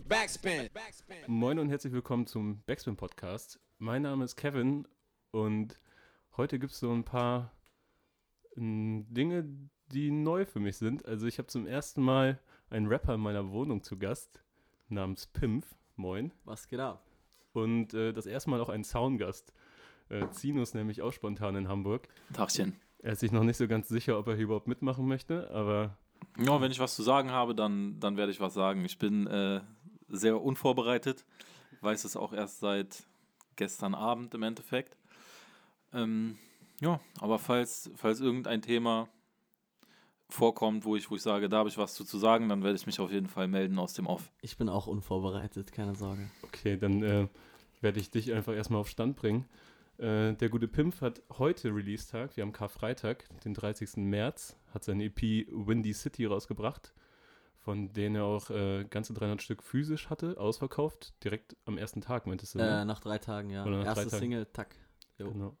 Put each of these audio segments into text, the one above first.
Backspin. Moin und herzlich willkommen zum Backspin Podcast. Mein Name ist Kevin und heute gibt es so ein paar ähm, Dinge, die neu für mich sind. Also ich habe zum ersten Mal einen Rapper in meiner Wohnung zu Gast namens Pimpf. Moin. Was geht ab? Und äh, das erste Mal auch einen Soundgast. Äh, Zinus nämlich auch spontan in Hamburg. Tagchen. Er ist sich noch nicht so ganz sicher, ob er hier überhaupt mitmachen möchte, aber Ja, wenn ich was zu sagen habe, dann, dann werde ich was sagen. Ich bin äh, sehr unvorbereitet, weiß es auch erst seit gestern Abend im Endeffekt. Ähm, ja, aber falls, falls irgendein Thema vorkommt, wo ich, wo ich sage, da habe ich was zu, zu sagen, dann werde ich mich auf jeden Fall melden aus dem Off. Ich bin auch unvorbereitet, keine Sorge. Okay, dann äh, werde ich dich einfach erstmal auf Stand bringen. Äh, der gute Pimp hat heute Release-Tag, wir haben Karfreitag, den 30. März, hat seine EP Windy City rausgebracht, von denen er auch äh, ganze 300 Stück physisch hatte, ausverkauft, direkt am ersten Tag, meintest du? Äh, ne? nach drei Tagen, ja. Oder Erste. Single, Tack. Jo. Genau.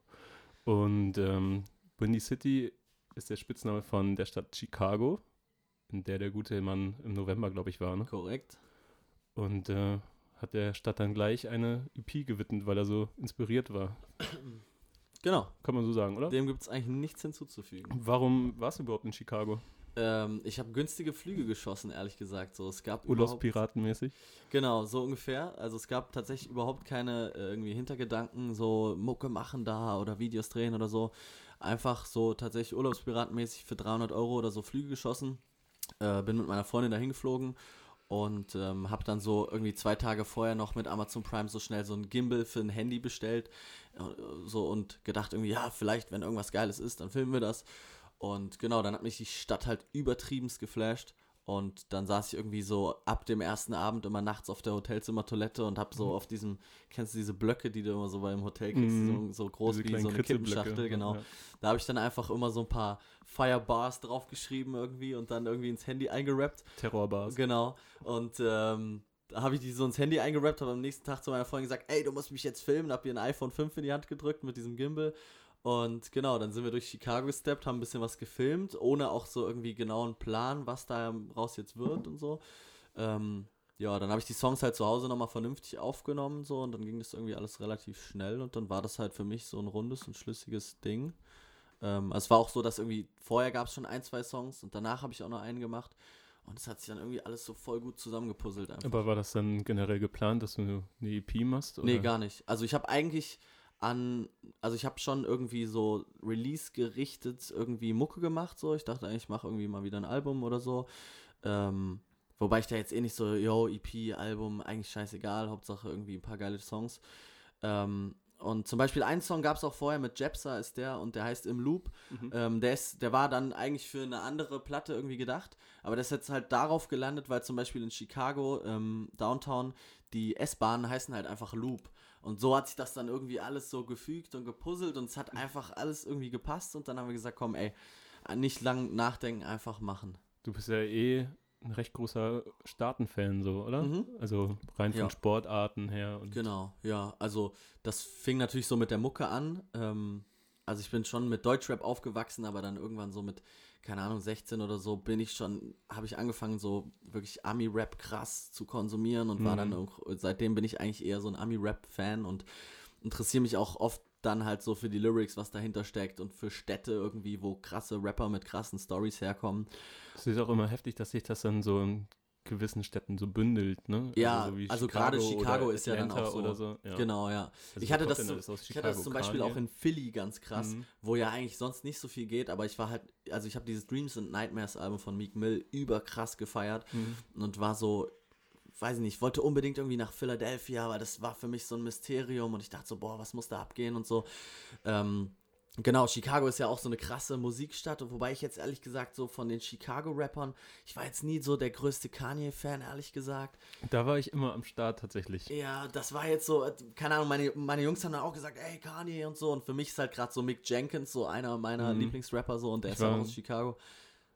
Und ähm, Windy City ist der Spitzname von der Stadt Chicago, in der der gute Mann im November, glaube ich, war. Ne? Korrekt. Und äh, hat der Stadt dann gleich eine EP gewidmet, weil er so inspiriert war. Genau. Kann man so sagen, oder? Dem gibt es eigentlich nichts hinzuzufügen. Warum warst du überhaupt in Chicago? Ähm, ich habe günstige Flüge geschossen, ehrlich gesagt. So, es gab Urlaubspiratenmäßig? Genau, so ungefähr. Also es gab tatsächlich überhaupt keine äh, irgendwie Hintergedanken, so Mucke machen da oder Videos drehen oder so. Einfach so tatsächlich Urlaubspiratenmäßig für 300 Euro oder so Flüge geschossen. Äh, bin mit meiner Freundin dahin geflogen und ähm, habe dann so irgendwie zwei Tage vorher noch mit Amazon Prime so schnell so ein Gimbal für ein Handy bestellt. äh, So und gedacht irgendwie, ja, vielleicht, wenn irgendwas Geiles ist, dann filmen wir das. Und genau, dann hat mich die Stadt halt übertriebenst geflasht. Und dann saß ich irgendwie so ab dem ersten Abend immer nachts auf der Hotelzimmertoilette und hab so auf diesem, kennst du diese Blöcke, die du immer so beim Hotel kriegst, Mhm. so, so groß Diese wie so eine Kippenschachtel, genau. ja. Da habe ich dann einfach immer so ein paar Firebars draufgeschrieben irgendwie und dann irgendwie ins Handy eingerappt. Terrorbars. Genau. Und ähm, da habe ich die so ins Handy eingerappt, habe am nächsten Tag zu meiner Freundin gesagt, ey, du musst mich jetzt filmen, hab ihr ein iPhone 5 in die Hand gedrückt mit diesem Gimbal. Und genau, dann sind wir durch Chicago gesteppt, haben ein bisschen was gefilmt, ohne auch so irgendwie genauen Plan, was da raus jetzt wird und so. Ähm, ja, dann habe ich die Songs halt zu Hause nochmal vernünftig aufgenommen so und dann ging das irgendwie alles relativ schnell und dann war das halt für mich so ein rundes und schlüssiges Ding. Ähm, also es war auch so, dass irgendwie vorher gab es schon ein, zwei Songs und danach habe ich auch noch einen gemacht und es hat sich dann irgendwie alles so voll gut zusammengepuzzelt einfach. Aber war das dann generell geplant, dass du eine EP machst? Nee, oder? gar nicht. Also ich habe eigentlich an, also ich habe schon irgendwie so Release gerichtet, irgendwie Mucke gemacht, so. Ich dachte eigentlich, ich mache irgendwie mal wieder ein Album oder so. Ähm, wobei ich da jetzt eh nicht so, yo, EP, Album, eigentlich scheißegal, Hauptsache irgendwie ein paar geile Songs. Ähm, und zum Beispiel einen Song gab es auch vorher mit Jepsa ist der und der heißt Im Loop. Mhm. Ähm, der, ist, der war dann eigentlich für eine andere Platte irgendwie gedacht, aber der ist jetzt halt darauf gelandet, weil zum Beispiel in Chicago, ähm, Downtown, die S-Bahnen heißen halt einfach Loop. Und so hat sich das dann irgendwie alles so gefügt und gepuzzelt und es hat einfach alles irgendwie gepasst und dann haben wir gesagt, komm ey, nicht lang nachdenken, einfach machen. Du bist ja eh ein recht großer Staaten-Fan, so, oder? Mhm. Also rein von Ja. Sportarten her. Und Genau, ja. Also das fing natürlich so mit der Mucke an. Ähm, also ich bin schon mit Deutschrap aufgewachsen, aber dann irgendwann so mit, keine Ahnung, 16 oder so bin ich schon, habe ich angefangen, so wirklich Ami-Rap krass zu konsumieren und war Mhm. dann auch, seitdem bin ich eigentlich eher so ein Ami-Rap-Fan und interessiere mich auch oft dann halt so für die Lyrics, was dahinter steckt und für Städte irgendwie, wo krasse Rapper mit krassen Stories herkommen. Es ist auch immer heftig, dass sich das dann so gewissen Städten so bündelt, ne? Ja, so wie also gerade Chicago ist ja dann auch so. Oder so. Ja. Genau, ja. Also ich hatte das, so, ich hatte das zum Beispiel Kanye? auch in Philly ganz krass, Mhm. wo ja eigentlich sonst nicht so viel geht, aber ich war halt, also ich habe dieses Dreams and Nightmares Album von Meek Mill überkrass gefeiert Mhm. und war so, weiß ich nicht, ich wollte unbedingt irgendwie nach Philadelphia, aber das war für mich so ein Mysterium und ich dachte so, boah, was muss da abgehen und so. Ähm, Genau, Chicago ist ja auch so eine krasse Musikstadt, wobei ich jetzt ehrlich gesagt so von den Chicago-Rappern, ich war jetzt nie so der größte Kanye-Fan, ehrlich gesagt. Da war ich immer am Start tatsächlich. Ja, das war jetzt so, keine Ahnung, meine, meine Jungs haben dann auch gesagt, ey, Kanye und so. Und für mich ist halt gerade so Mick Jenkins, so einer meiner Mhm. Lieblingsrapper, so, und der Ich ist auch war- aus Chicago.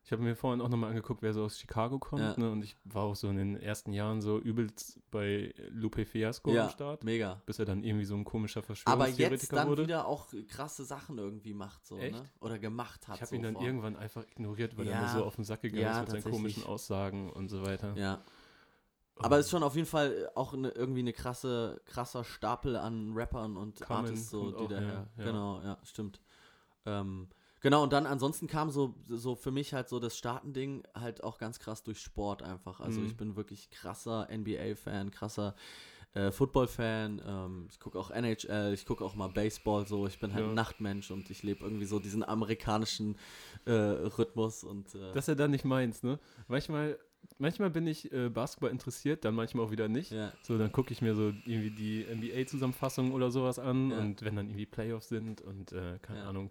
Ich habe mir vorhin auch nochmal angeguckt, wer so aus Chicago kommt. Ja. Ne? Und ich war auch so in den ersten Jahren so übelst bei Lupe Fiasco Ja, am Start. mega. Bis er dann irgendwie so ein komischer Aber Verschwörungstheoretiker jetzt dann wurde. wieder auch krasse Sachen irgendwie macht, so, Echt? ne? Oder gemacht hat. ich habe so ihn dann vor- irgendwann einfach ignoriert, weil er Ja. mir so auf den Sack gegangen ist mit seinen komischen Aussagen und so weiter. Ja, Aber es ist schon auf jeden Fall auch eine, irgendwie eine krasse, krasser Stapel an Rappern und Common Artists, so, die auch, daher. ja, ja. Genau, ja, stimmt. Ähm, genau, und dann ansonsten kam so, so für mich halt so das Startending halt auch ganz krass durch Sport einfach. Also Mhm. ich bin wirklich krasser NBA-Fan, krasser äh, Football-Fan. Ähm, ich gucke auch NHL, ich gucke auch mal Baseball so. Ich bin halt Ja. ein Nachtmensch und ich lebe irgendwie so diesen amerikanischen äh, Rhythmus und äh, Das ist ja dann nicht meins, ne? Manchmal, manchmal bin ich äh, Basketball interessiert, dann manchmal auch wieder nicht. ja. So, dann gucke ich mir so irgendwie die NBA-Zusammenfassung oder sowas an Ja. und wenn dann irgendwie Playoffs sind und äh, keine Ja. Ahnung.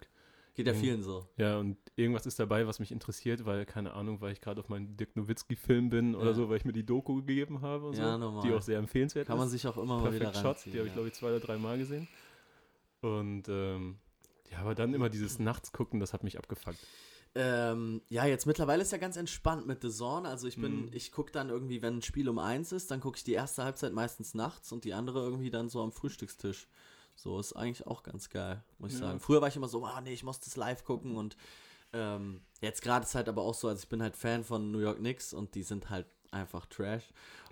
Geht ja Mhm. vielen so. Ja, und irgendwas ist dabei, was mich interessiert, weil, keine Ahnung, weil ich gerade auf meinen Dirk Nowitzki-Film bin oder Ja. so, weil ich mir die Doku gegeben habe und Ja, so. normal. Die auch sehr empfehlenswert Kann man ist. sich auch immer mal wieder Perfect Shot, die habe ich, glaube ich, zwei oder drei Mal gesehen. Und ähm, ja, aber dann immer dieses Nachts gucken, das hat mich abgefuckt. Ähm, ja, jetzt mittlerweile ist ja ganz entspannt mit The Zone. Also ich bin, Mhm. ich gucke dann irgendwie, wenn ein Spiel um eins ist, dann gucke ich die erste Halbzeit meistens nachts und die andere irgendwie dann so am Frühstückstisch. So ist eigentlich auch ganz geil, muss ich Ja. sagen. Früher war ich immer so, ah nee, ich muss das live gucken und ähm, jetzt gerade ist halt aber auch so, also ich bin halt Fan von New York Knicks und die sind halt einfach Trash.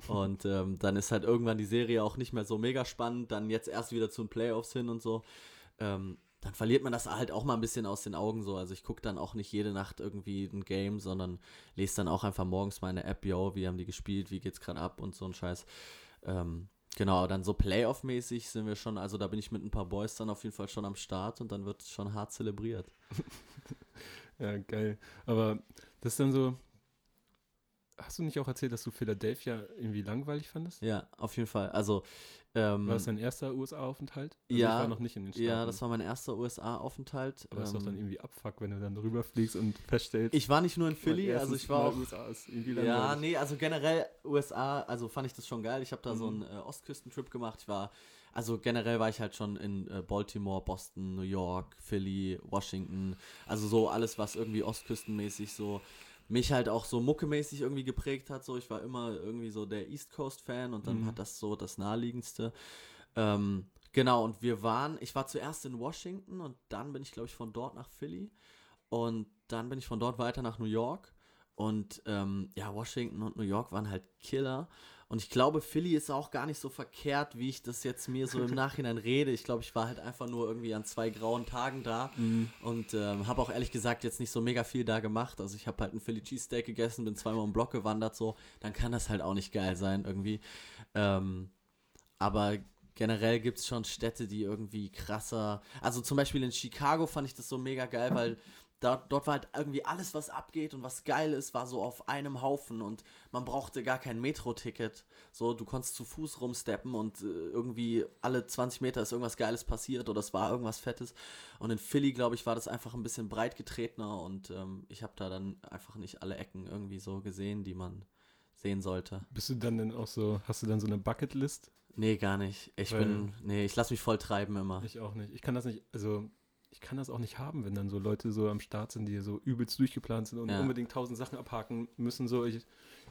Und ähm, dann ist halt irgendwann die Serie auch nicht mehr so mega spannend, dann jetzt erst wieder zu den Playoffs hin und so. Ähm, dann verliert man das halt auch mal ein bisschen aus den Augen so. Also ich gucke dann auch nicht jede Nacht irgendwie ein Game, sondern lese dann auch einfach morgens meine App, yo, wie haben die gespielt, wie geht's gerade ab und so ein Scheiß. Ähm, genau, dann so Playoff-mäßig sind wir schon, also da bin ich mit ein paar Boys dann auf jeden Fall schon am Start und dann wird schon hart zelebriert. Ja, geil. Aber das ist dann so. Hast du nicht auch erzählt, dass du Philadelphia irgendwie langweilig fandest? Ja, auf jeden Fall. Also, ähm, War das dein erster USA-Aufenthalt? Also ja, Ich war noch nicht in den Staaten. ja, das war mein erster USA-Aufenthalt. Aber ist doch Ähm, dann irgendwie Abfuck, wenn du dann rüberfliegst und feststellst. ich war nicht nur in Philly, also ich war auch USA ist irgendwie Ja, nee, also generell USA, also fand ich das schon geil. Ich habe da so Mhm. einen äh, Ostküstentrip gemacht. Ich war, also generell war ich halt schon in äh, Baltimore, Boston, New York, Philly, Washington. Also so alles, was irgendwie ostküstenmäßig so mich halt auch so muckemäßig irgendwie geprägt hat. So, ich war immer irgendwie so der East Coast Fan und dann Mhm. hat das so das naheliegendste. Ähm, genau, und wir waren, ich war zuerst in Washington und dann bin ich, glaube ich, von dort nach Philly. Und dann bin ich von dort weiter nach New York. Und ähm, ja, Washington und New York waren halt Killer. Und ich glaube, Philly ist auch gar nicht so verkehrt, wie ich das jetzt mir so im Nachhinein rede. Ich glaube, ich war halt einfach nur irgendwie an zwei grauen Tagen da Mhm. und ähm, habe auch ehrlich gesagt jetzt nicht so mega viel da gemacht. Also ich habe halt ein Philly Cheesesteak gegessen, bin zweimal im Block gewandert, so. Dann kann das halt auch nicht geil sein irgendwie. Ähm, aber generell gibt es schon Städte, die irgendwie krasser. Also zum Beispiel in Chicago fand ich das so mega geil, weil da, dort war halt irgendwie alles, was abgeht und was geil ist, war so auf einem Haufen und man brauchte gar kein Metro-Ticket. So, du konntest zu Fuß rumsteppen und äh, irgendwie alle 20 Meter ist irgendwas Geiles passiert oder es war irgendwas Fettes. Und in Philly, glaube ich, war das einfach ein bisschen breit getretener und ähm, ich habe da dann einfach nicht alle Ecken irgendwie so gesehen, die man sehen sollte. Bist du dann denn auch so, hast du dann so eine Bucketlist? Nee, gar nicht. Ich Weil- bin, nee, ich lasse mich voll treiben immer. Ich auch nicht. Ich kann das nicht, also ich kann das auch nicht haben, wenn dann so Leute so am Start sind, die so übelst durchgeplant sind und Ja. unbedingt tausend Sachen abhaken müssen. So, ich,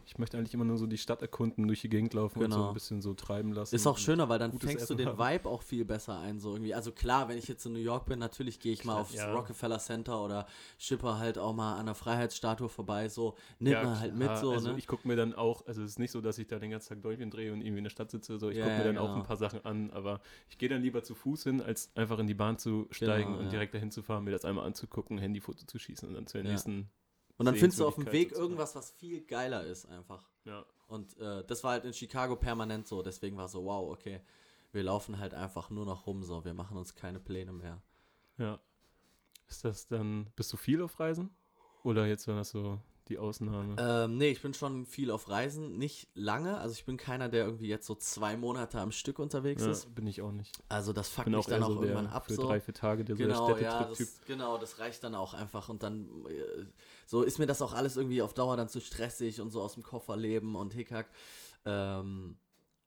ich möchte eigentlich immer nur so die Stadt erkunden, durch die Gegend laufen und so Genau. ein bisschen so treiben lassen. Ist auch schöner, weil dann fängst du Essen den haben. Vibe auch viel besser ein, so irgendwie. Also klar, wenn ich jetzt in New York bin, natürlich gehe ich mal aufs ja. Rockefeller Center oder schipper halt auch mal an der Freiheitsstatue vorbei, so nimmt Ja, man halt mit, klar. so, also ne? ich gucke mir dann auch, also es ist nicht so, dass ich da den ganzen Tag Däumchen drehe und irgendwie in der Stadt sitze, so ich Ja, gucke mir dann auch genau. ein paar Sachen an, aber ich gehe dann lieber zu Fuß hin, als einfach in die Bahn zu steigen Genau, und direkt dahin zu fahren, mir das einmal anzugucken, Handyfoto zu schießen und dann zu den Ja. nächsten. Und dann findest du auf dem Weg irgendwas, was viel geiler ist einfach. Ja. Und äh, das war halt in Chicago permanent so, deswegen war so, wow, okay, wir laufen halt einfach nur noch rum, so, wir machen uns keine Pläne mehr. Ja. Ist das dann, bist du viel auf Reisen? Oder jetzt war das so die Ausnahme? Ähm, nee, ich bin schon viel auf Reisen, nicht lange, also ich bin keiner, der irgendwie jetzt so zwei Monate am Stück unterwegs ja, ist. bin ich auch nicht. Also das fuckt Bin mich auch dann auch so irgendwann ab für so. drei, vier Tage, der Genau, so der ja, das, genau, das reicht dann auch einfach und dann äh, so ist mir das auch alles irgendwie auf Dauer dann zu stressig und so aus dem Koffer leben und Hickhack. Ähm,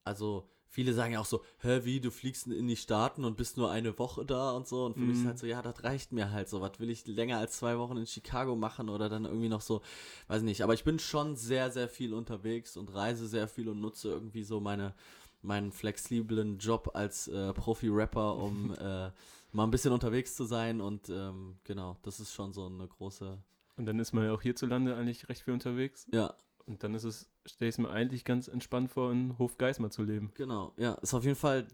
also viele sagen ja auch so, hä, wie, du fliegst in die Staaten und bist nur eine Woche da und so. Und für mich ist Mhm. halt so, ja, das reicht mir halt so, was will ich länger als zwei Wochen in Chicago machen oder dann irgendwie noch so, weiß nicht, aber ich bin schon sehr, sehr viel unterwegs und reise sehr viel und nutze irgendwie so meine meinen flexiblen Job als äh, Profi-Rapper, um äh, mal ein bisschen unterwegs zu sein. Und ähm, genau, das ist schon so eine große, Und dann ist man ja auch hierzulande eigentlich recht viel unterwegs. ja, Und dann ist es, stelle ich es mir eigentlich ganz entspannt vor, in Hofgeismar zu leben. Genau, ja. Ist auf jeden Fall,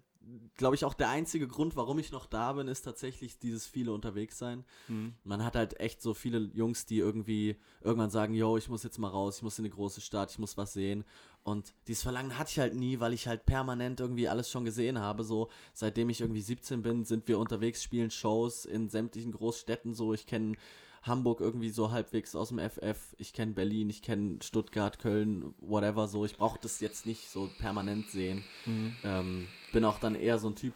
glaube ich, auch der einzige Grund, warum ich noch da bin, ist tatsächlich dieses viele unterwegs sein. Mhm. Man hat halt echt so viele Jungs, die irgendwie irgendwann sagen, yo, ich muss jetzt mal raus, ich muss in eine große Stadt, ich muss was sehen. Und dieses Verlangen hatte ich halt nie, weil ich halt permanent irgendwie alles schon gesehen habe. So, seitdem ich irgendwie 17 bin, sind wir unterwegs, spielen Shows in sämtlichen Großstädten. So, ich kenne Hamburg irgendwie so halbwegs aus dem FF. Ich kenne Berlin, ich kenne Stuttgart, Köln, whatever. So, ich brauche das jetzt nicht so permanent sehen. Mhm. Ähm, bin auch dann eher so ein Typ,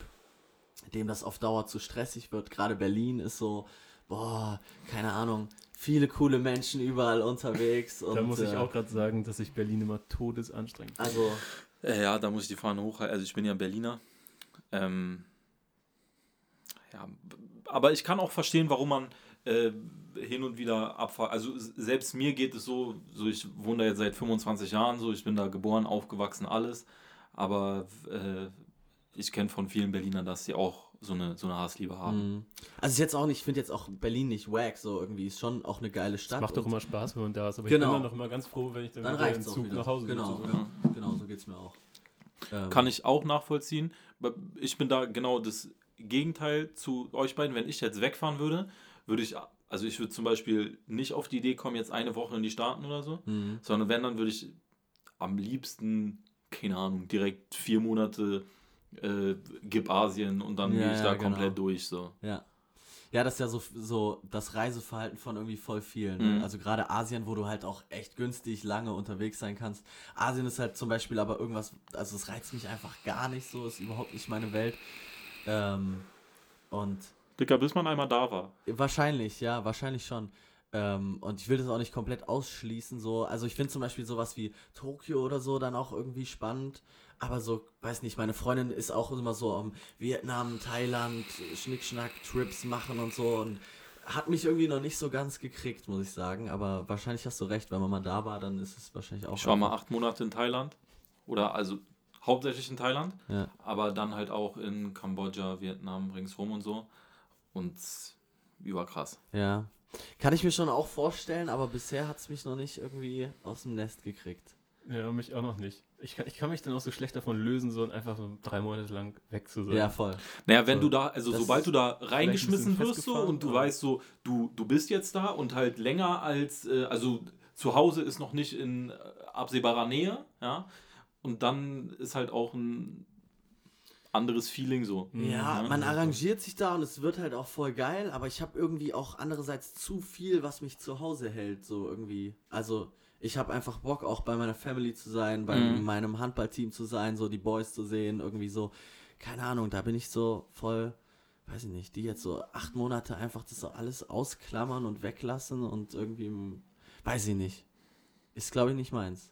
dem das auf Dauer zu stressig wird. Gerade Berlin ist so, boah, keine Ahnung, viele coole Menschen überall unterwegs. Und, Da muss ich äh, auch gerade sagen, dass ich Berlin immer todesanstrengend finde. Also, Äh, ja, da muss ich die Fahne hochhalten. Also ich bin ja Berliner. Ähm, ja, aber ich kann auch verstehen, warum man äh, hin und wieder abfahrt. Also selbst mir geht es so, so ich wohne da jetzt seit 25 Jahren, so ich bin da geboren, aufgewachsen, alles. Aber äh, ich kenne von vielen Berlinern, dass sie auch so eine, so eine Hassliebe haben. mh. also ist jetzt auch nicht, ich finde jetzt auch Berlin nicht wack, so irgendwie ist schon auch eine geile Es Stadt. macht doch immer Spaß, wenn man da ist. Aber Genau. ich bin dann noch immer ganz froh, wenn ich dann, dann wieder im Zug wieder. nach Hause Genau, sitze. ja, genau, so geht es mir auch. Ähm, Kann ich auch nachvollziehen. Ich bin da genau das Gegenteil zu euch beiden. Wenn ich jetzt wegfahren würde, würde ich, also ich würde zum Beispiel nicht auf die Idee kommen, jetzt eine Woche in die Staaten oder so, Mhm. sondern wenn, dann würde ich am liebsten, keine Ahnung, direkt vier Monate äh, gib Asien und dann Ja, gehe ich da ja, genau. komplett durch. So. Ja. Ja, das ist ja so, so das Reiseverhalten von irgendwie voll vielen. Ne? Mhm. Also gerade Asien, wo du halt auch echt günstig lange unterwegs sein kannst. Asien ist halt zum Beispiel aber irgendwas, also es reizt mich einfach gar nicht so, ist überhaupt nicht meine Welt. Ähm, und Dicker, bis man einmal da war. Wahrscheinlich, ja, wahrscheinlich schon. Ähm, und ich will das auch nicht komplett ausschließen. So. Also ich finde zum Beispiel sowas wie Tokio oder so dann auch irgendwie spannend. Aber so, weiß nicht, meine Freundin ist auch immer so am Vietnam, Thailand, Schnickschnack, Trips machen und so. Und hat mich irgendwie noch nicht so ganz gekriegt, muss ich sagen. Aber wahrscheinlich hast du recht, wenn man mal da war, dann ist es wahrscheinlich auch. Ich war mal acht Monate in Thailand. Oder also hauptsächlich in Thailand. Ja. Aber dann halt auch in Kambodscha, Vietnam, ringsrum und so. Und überkrass. Ja. Kann ich mir schon auch vorstellen, aber bisher hat es mich noch nicht irgendwie aus dem Nest gekriegt. Ja, mich auch noch nicht. Ich kann, ich kann mich dann auch so schlecht davon lösen, so einfach so drei Monate lang weg zu sein. Ja, voll. Naja, wenn So. du da, also Das sobald du da ein reingeschmissen wirst so und du weißt so, du, du bist jetzt da und halt länger als, äh, also zu Hause ist noch nicht in absehbarer Nähe, ja, und dann ist halt auch ein anderes Feeling so. Ja, Mhm. man arrangiert sich da und es wird halt auch voll geil, aber ich habe irgendwie auch andererseits zu viel, was mich zu Hause hält, so irgendwie. Also ich habe einfach Bock, auch bei meiner Family zu sein, bei Mhm. meinem Handballteam zu sein, so die Boys zu sehen, irgendwie so. Keine Ahnung, da bin ich so voll, weiß ich nicht, die jetzt so acht Monate einfach das so alles ausklammern und weglassen und irgendwie, weiß ich nicht. Ist, glaube ich, nicht meins.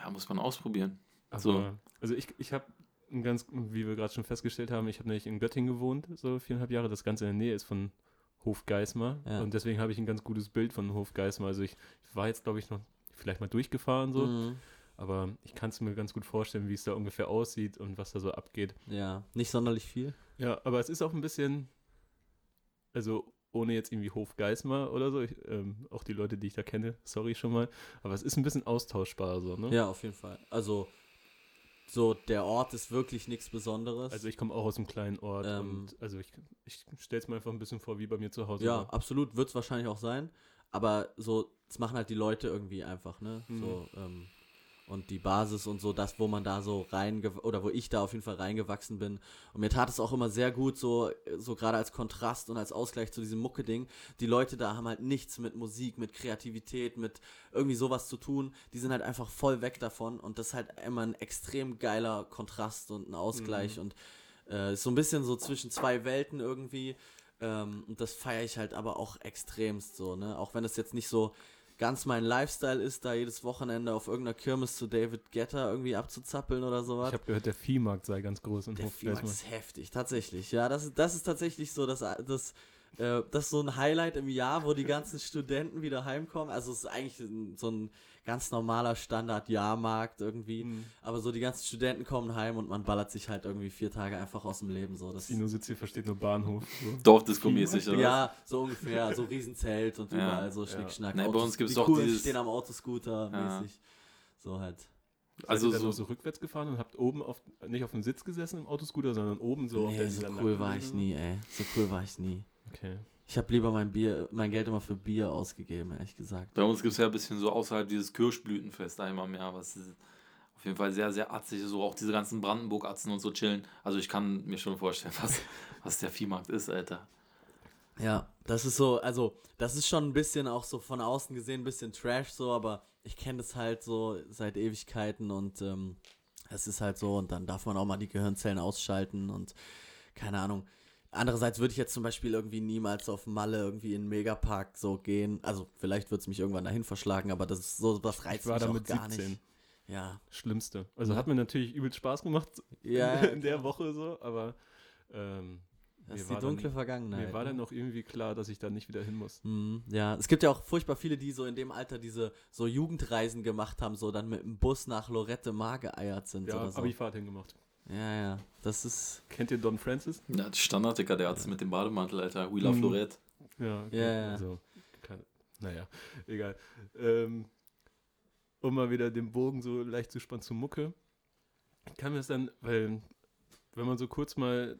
Ja, muss man ausprobieren. Aber, So. Also ich, ich habe ein ganz, wie wir gerade schon festgestellt haben, ich habe nämlich in Göttingen gewohnt, so viereinhalb Jahre. Das Ganze in der Nähe ist von Hofgeismar. Ja. Und deswegen habe ich ein ganz gutes Bild von Hofgeismar. Also ich, ich war jetzt, glaube ich, noch vielleicht mal durchgefahren so. Mhm. Aber ich kann es mir ganz gut vorstellen, wie es da ungefähr aussieht und was da so abgeht. Ja, nicht sonderlich viel. Ja, aber es ist auch ein bisschen, also ohne jetzt irgendwie Hofgeismar oder so, ich, ähm, auch die Leute, die ich da kenne, sorry schon mal, aber es ist ein bisschen austauschbar so, ne? Ja, auf jeden Fall. Also, so, der Ort ist wirklich nichts Besonderes. Also ich komme auch aus einem kleinen Ort Ähm, und also ich, ich stelle es mir einfach ein bisschen vor, wie bei mir zu Hause. ja, war. absolut, wird es wahrscheinlich auch sein. Aber so, das machen halt die Leute irgendwie einfach, ne? Mhm. So, ähm, und die Basis und so, das, wo man da so rein, oder wo ich da auf jeden Fall reingewachsen bin. Und mir tat es auch immer sehr gut, so, so gerade als Kontrast und als Ausgleich zu diesem Mucke-Ding. Die Leute da haben halt nichts mit Musik, mit Kreativität, mit irgendwie sowas zu tun. Die sind halt einfach voll weg davon. Und das ist halt immer ein extrem geiler Kontrast und ein Ausgleich. Und äh, ist so ein bisschen so zwischen zwei Welten irgendwie. Ähm, und das feiere ich halt aber auch extremst so, ne? Auch wenn es jetzt nicht so ganz mein Lifestyle ist, da jedes Wochenende auf irgendeiner Kirmes zu David Getter irgendwie abzuzappeln oder sowas. Ich habe gehört, der Viehmarkt sei ganz groß in Der Hofgeismar. Viehmarkt ist heftig, tatsächlich. Ja, das, ist- das ist tatsächlich so, dass das, äh, das ist so ein Highlight im Jahr, wo die ganzen Studenten wieder heimkommen. Also es ist eigentlich so ein ganz normaler Standard-Jahrmarkt irgendwie. Mhm. Aber so die ganzen Studenten kommen heim und man ballert sich halt irgendwie vier Tage einfach aus dem Leben. So. Das Tino sitzt hier, versteht nur Bahnhof. So. Dorfdisco-mäßig, oder? ja, so ungefähr, so Riesenzelt und Ja, überall so ja. Schnickschnack. Nee, bei Autos- uns gibt's die doch Coolen dieses- stehen am Autoscooter Ja. mäßig. So halt. Also so- so rückwärts gefahren und habt oben auf, nicht auf dem Sitz gesessen im Autoscooter, sondern oben so auf nee, der so cool war ich nie, ey. So cool war ich nie. Okay. Ich habe lieber mein Bier, mein Geld immer für Bier ausgegeben, ehrlich gesagt. Bei uns gibt es ja ein bisschen so außerhalb dieses Kirschblütenfest einmal im Jahr, was auf jeden Fall sehr, sehr atzig ist. So auch diese ganzen Brandenburg-Atzen und so chillen. Also ich kann mir schon vorstellen, was, was der Viehmarkt ist, Alter. Ja, das ist so, also, das ist schon ein bisschen auch so von außen gesehen ein bisschen Trash so, aber ich kenne das halt so seit Ewigkeiten und ähm, es ist halt so und dann darf man auch mal die Gehirnzellen ausschalten und keine Ahnung. Andererseits würde ich jetzt zum Beispiel irgendwie niemals auf Malle irgendwie in den Megapark so gehen. Also vielleicht wird es mich irgendwann dahin verschlagen, aber das ist so, was reizt Ich war mich auch gar 17. nicht. Ja. Schlimmste. Also Ja. hat mir natürlich übelst Spaß gemacht Ja, in der Woche so, aber ähm, das mir ist die war dann- dunkle Vergangenheit. mir war ne? dann auch irgendwie klar, dass ich da nicht wieder hin muss. Mhm, Ja, es gibt ja auch furchtbar viele, die so in dem Alter diese so Jugendreisen gemacht haben, so dann mit dem Bus nach Lorette Mar geeiert sind Ja, oder so. Abifahrt hingemacht. Ja, ja, das ist, Kennt ihr Don Francis? Ja, die Standarddicker, der hat es mit dem Bademantel, Alter. We love Mhm. Lorette. Ja, okay. Ja, ja. Also, keine, naja, egal. Ähm, um mal wieder den Bogen so leicht zu spannen zu Mucke, kann mir das dann, weil, wenn man so kurz mal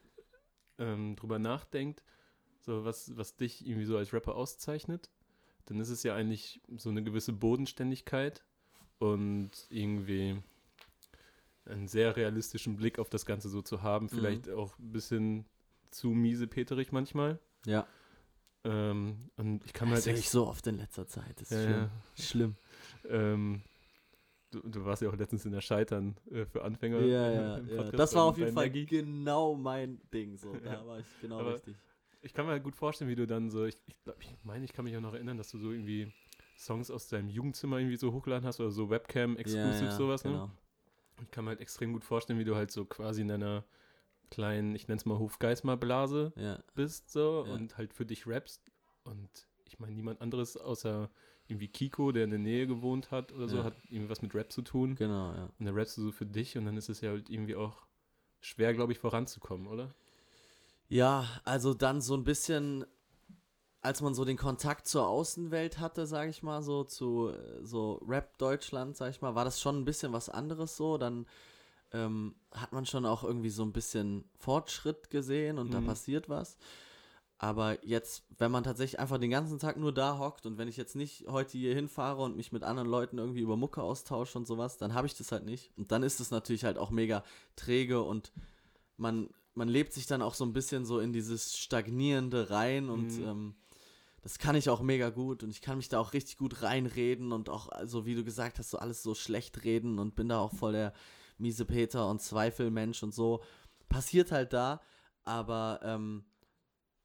ähm, drüber nachdenkt, so was, was dich irgendwie so als Rapper auszeichnet, dann ist es ja eigentlich so eine gewisse Bodenständigkeit und irgendwie einen sehr realistischen Blick auf das Ganze so zu haben, vielleicht auch ein bisschen zu miesepeterig manchmal. ja. Ähm, und ich kann mir Das halt höre ich so oft in letzter Zeit. Das ist Ja, schlimm. ja. Schlimm. Ähm, du, du warst ja auch letztens in der Scheitern äh, für Anfänger. Ja, ja, ja. Das war auf jeden Fall Maggie. genau mein Ding. So, da war ich genau Aber- richtig. Ich kann mir halt gut vorstellen, wie du dann so, ich, ich, glaub, ich meine, ich kann mich auch noch erinnern, dass du so irgendwie Songs aus deinem Jugendzimmer irgendwie so hochladen hast oder so Webcam-Exclusive ja, ja, sowas. Ne? Ich kann mir halt extrem gut vorstellen, wie du halt so quasi in einer kleinen, ich nenne es mal Hofgeismar-Blase Ja, bist so Ja. und halt für dich rappst. Und ich meine, niemand anderes außer irgendwie Kiko, der in der Nähe gewohnt hat oder so, Ja. hat irgendwie was mit Rap zu tun. genau, ja. Und dann rappst du so für dich und dann ist es ja halt irgendwie auch schwer, glaube ich, voranzukommen, oder? Ja, also dann so ein bisschen, als man so den Kontakt zur Außenwelt hatte, sage ich mal, so zu äh, so Rap Deutschland, sage ich mal, war das schon ein bisschen was anderes so. Dann ähm, hat man schon auch irgendwie so ein bisschen Fortschritt gesehen und da Mhm. passiert was. Aber jetzt, wenn man tatsächlich einfach den ganzen Tag nur da hockt und wenn ich jetzt nicht heute hier hinfahre und mich mit anderen Leuten irgendwie über Mucke austausche und sowas, dann habe ich das halt nicht. Und dann ist es natürlich halt auch mega träge und man, man lebt sich dann auch so ein bisschen so in dieses Stagnierende rein und Mhm. ähm, das kann ich auch mega gut und ich kann mich da auch richtig gut reinreden und auch, also wie du gesagt hast, so alles so schlecht reden und bin da auch voll der miese Peter und Zweifelmensch und so. Passiert halt da, aber ähm,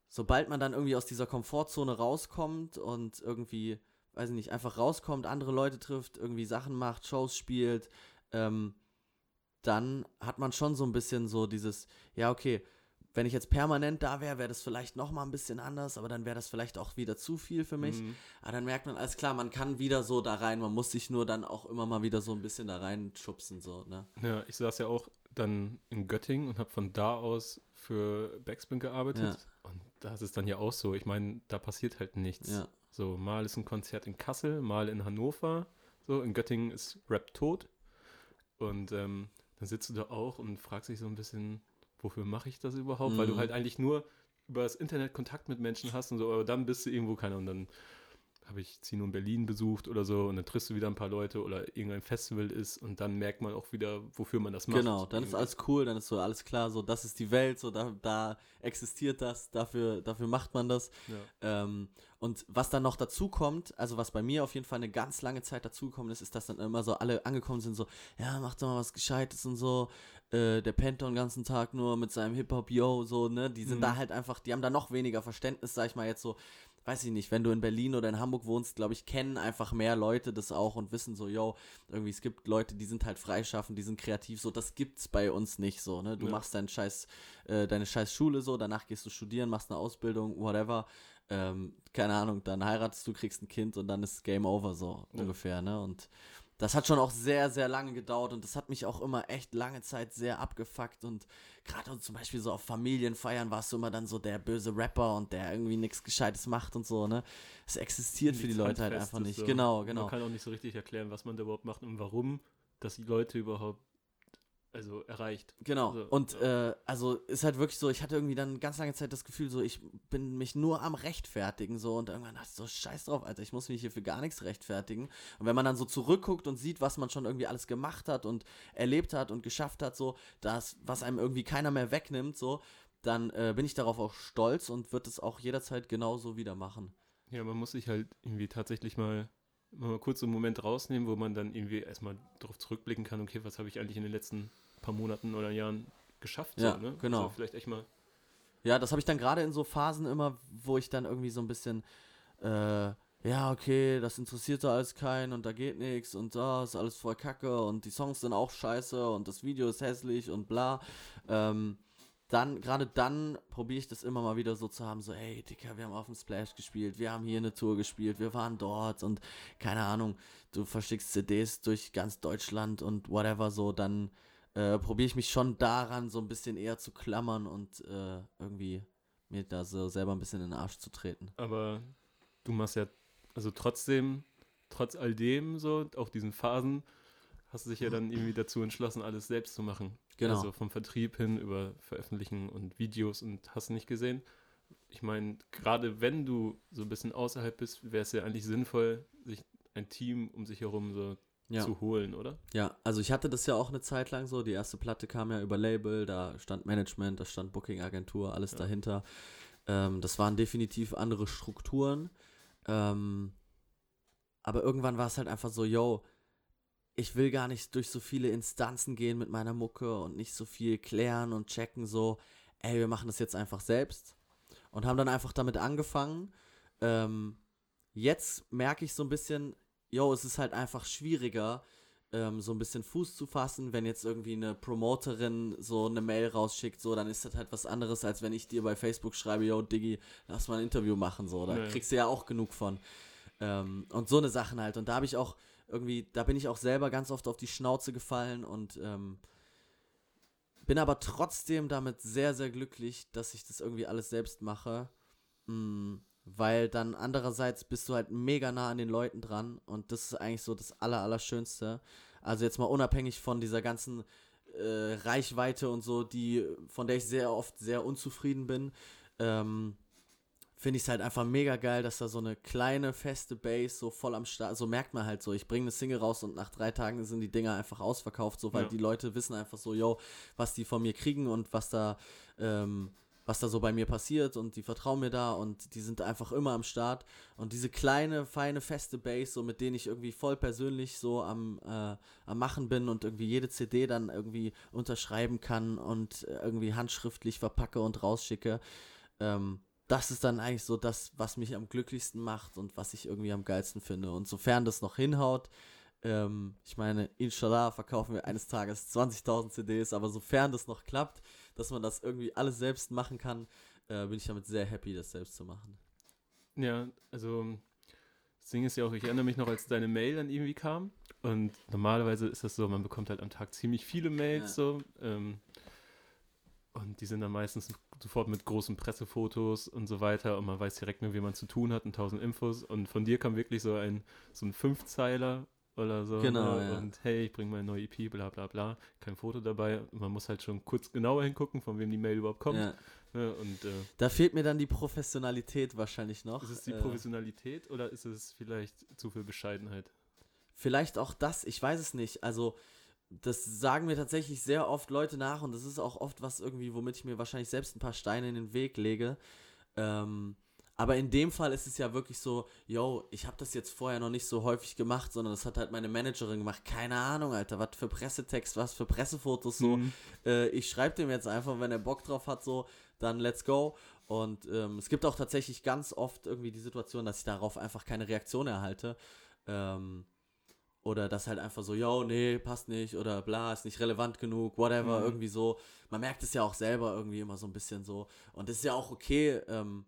sobald man dann irgendwie aus dieser Komfortzone rauskommt und irgendwie, weiß ich nicht, einfach rauskommt, andere Leute trifft, irgendwie Sachen macht, Shows spielt, ähm, dann hat man schon so ein bisschen so dieses, ja, okay, wenn ich jetzt permanent da wäre, wäre das vielleicht noch mal ein bisschen anders, aber dann wäre das vielleicht auch wieder zu viel für mich. Mhm. Aber dann merkt man, alles klar, man kann wieder so da rein, man muss sich nur dann auch immer mal wieder so ein bisschen da reinschubsen, so, ne? Ja, ich saß ja auch dann in Göttingen und habe von da aus für Backspin gearbeitet. Und da ist es dann ja auch so. Ich meine, da passiert halt nichts. Ja, So, mal ist ein Konzert in Kassel, mal in Hannover. So, in Göttingen ist Rap tot. Und ähm, dann sitzt du da auch und fragst dich so ein bisschen, wofür mache ich das überhaupt? Weil du Mhm. halt eigentlich nur über das Internet Kontakt mit Menschen hast und so, aber dann bist du irgendwo keiner und dann habe ich Zino in Berlin besucht oder so und dann triffst du wieder ein paar Leute oder irgendein Festival ist und dann merkt man auch wieder, wofür man das macht. genau, dann ist alles cool, dann ist so alles klar, so, das ist die Welt, so, da, da existiert das, dafür, dafür macht man das. Ja. Ähm, und was dann noch dazu kommt, also was bei mir auf jeden Fall eine ganz lange Zeit dazugekommen ist, ist, dass dann immer so alle angekommen sind, so, ja, mach doch mal was Gescheites und so. Äh, der pennt den ganzen Tag nur mit seinem Hip-Hop-Yo, so, ne? Die sind Mhm. da halt einfach, die haben da noch weniger Verständnis, sag ich mal jetzt so. Weiß ich nicht, wenn du in Berlin oder in Hamburg wohnst, glaube ich, kennen einfach mehr Leute das auch und wissen so, yo, irgendwie, es gibt Leute, die sind halt freischaffend, die sind kreativ, so, das gibt's bei uns nicht so, ne? Du Ja. machst deinen scheiß, äh, deine scheiß Schule so, danach gehst du studieren, machst eine Ausbildung, whatever. ähm, keine Ahnung, dann heiratest du, kriegst ein Kind und dann ist Game Over so Ja. ungefähr, ne? Und das hat schon auch sehr, sehr lange gedauert und das hat mich auch immer echt lange Zeit sehr abgefuckt und gerade zum Beispiel so auf Familienfeiern warst du immer dann so der böse Rapper und der irgendwie nichts Gescheites macht und so, ne? Es existiert für die Leute halt einfach nicht. so. Genau, Man genau. kann auch nicht so richtig erklären, was man da überhaupt macht und warum das die Leute überhaupt also erreicht. Genau. So, und ja. äh, also ist halt wirklich so, ich hatte irgendwie dann ganz lange Zeit das Gefühl, so ich bin mich nur am rechtfertigen so und irgendwann dachte ich so scheiß drauf, Alter, ich muss mich hier für gar nichts rechtfertigen. Und wenn man dann so zurückguckt und sieht, was man schon irgendwie alles gemacht hat und erlebt hat und geschafft hat, so das, was einem irgendwie keiner mehr wegnimmt, so, dann äh, bin ich darauf auch stolz und wird es auch jederzeit genauso wieder machen. Ja, man muss sich halt irgendwie tatsächlich mal, mal kurz so einen Moment rausnehmen, wo man dann irgendwie erstmal darauf zurückblicken kann, okay, was habe ich eigentlich in den letzten paar Monaten oder Jahren geschafft? Ja, so, ne? genau. Also vielleicht echt mal, Ja, das habe ich dann gerade in so Phasen immer, wo ich dann irgendwie so ein bisschen, äh, ja, okay, das interessiert da alles keinen und da geht nichts und da ist alles voll kacke und die Songs sind auch scheiße und das Video ist hässlich und bla. Ähm, dann, gerade dann probiere ich das immer mal wieder so zu haben, so, hey, Dicker, wir haben auf dem Splash gespielt, wir haben hier eine Tour gespielt, wir waren dort und keine Ahnung, du verschickst CDs durch ganz Deutschland und whatever, so, dann äh, probiere ich mich schon daran so ein bisschen eher zu klammern und äh, irgendwie mir da so selber ein bisschen in den Arsch zu treten. aber du machst ja, also trotzdem, trotz all dem so, auch diesen Phasen, hast du dich ja dann irgendwie dazu entschlossen, alles selbst zu machen. Genau. Also vom Vertrieb hin über Veröffentlichen und Videos und hast du nicht gesehen. Ich meine, gerade wenn du so ein bisschen außerhalb bist, wäre es ja eigentlich sinnvoll, sich ein Team um sich herum so ja. zu holen, oder? Ja, also ich hatte das ja auch eine Zeit lang so. Die erste Platte kam ja über Label, da stand Management, da stand Booking-Agentur, alles Ja. dahinter. Ähm, das waren definitiv andere Strukturen. Ähm, aber irgendwann war es halt einfach so, yo, ich will gar nicht durch so viele Instanzen gehen mit meiner Mucke und nicht so viel klären und checken, so, ey, wir machen das jetzt einfach selbst. Und haben dann einfach damit angefangen. Ähm, jetzt merke ich so ein bisschen, yo, es ist halt einfach schwieriger, ähm, so ein bisschen Fuß zu fassen, wenn jetzt irgendwie eine Promoterin so eine Mail rausschickt, so, dann ist das halt was anderes, als wenn ich dir bei Facebook schreibe, yo, Diggi, lass mal ein Interview machen, so, da Ja. kriegst du ja auch genug von. Ähm, und so eine Sachen halt. Und da habe ich auch irgendwie, da bin ich auch selber ganz oft auf die Schnauze gefallen und ähm, bin aber trotzdem damit sehr, sehr glücklich, dass ich das irgendwie alles selbst mache. Mm, weil dann andererseits bist du halt mega nah an den Leuten dran und das ist eigentlich so das Aller, Allerschönste. Also jetzt mal unabhängig von dieser ganzen äh, Reichweite und so, die, von der ich sehr oft sehr unzufrieden bin, ähm, finde ich es halt einfach mega geil, dass da so eine kleine, feste Base so voll am Start, so merkt man halt so, ich bringe eine Single raus und nach drei Tagen sind die Dinger einfach ausverkauft, so, weil Ja. die Leute wissen einfach so, yo, was die von mir kriegen und was da, ähm, was da so bei mir passiert und die vertrauen mir da und die sind einfach immer am Start und diese kleine, feine, feste Base, so mit denen ich irgendwie voll persönlich so am, äh, am Machen bin und irgendwie jede CD dann irgendwie unterschreiben kann und irgendwie handschriftlich verpacke und rausschicke, ähm, das ist dann eigentlich so das, was mich am glücklichsten macht und was ich irgendwie am geilsten finde. Und sofern das noch hinhaut, ähm, ich meine, inshallah verkaufen wir eines Tages 20.000 CDs, aber sofern das noch klappt, dass man das irgendwie alles selbst machen kann, äh, bin ich damit sehr happy, das selbst zu machen. Ja, also das Ding ist ja auch, ich erinnere mich noch, als deine Mail dann irgendwie kam. Und normalerweise ist das so, man bekommt halt am Tag ziemlich viele Mails Ja. so. Ähm, und die sind dann meistens sofort mit großen Pressefotos und so weiter und man weiß direkt, mit wem man zu tun hat und tausend Infos. Und von dir kam wirklich so ein, so ein Fünfzeiler oder so. Genau, ne? ja. Und hey, ich bringe meine neue EP, bla bla bla. Kein Foto dabei. Man muss halt schon kurz genauer hingucken, von wem die Mail überhaupt kommt. Ja. Ne? Und äh, Da fehlt mir dann die Professionalität wahrscheinlich noch. ist es die Äh, Professionalität oder ist es vielleicht zu viel Bescheidenheit? Vielleicht auch das, ich weiß es nicht. Also, das sagen mir tatsächlich sehr oft Leute nach und das ist auch oft was irgendwie, womit ich mir wahrscheinlich selbst ein paar Steine in den Weg lege. Ähm, aber in dem Fall ist es ja wirklich so, yo, ich habe das jetzt vorher noch nicht so häufig gemacht, sondern das hat halt meine Managerin gemacht. Keine Ahnung, Alter, was für Pressetext, was für Pressefotos so. Mhm. Äh, ich schreibe dem jetzt einfach, wenn er Bock drauf hat, so, dann let's go. Und ähm, es gibt auch tatsächlich ganz oft irgendwie die Situation, dass ich darauf einfach keine Reaktion erhalte. Ähm, oder das halt einfach so, yo, nee, passt nicht oder bla, ist nicht relevant genug, whatever, Mhm. irgendwie so. Man merkt es ja auch selber irgendwie immer so ein bisschen so. Und das ist ja auch okay. Ähm,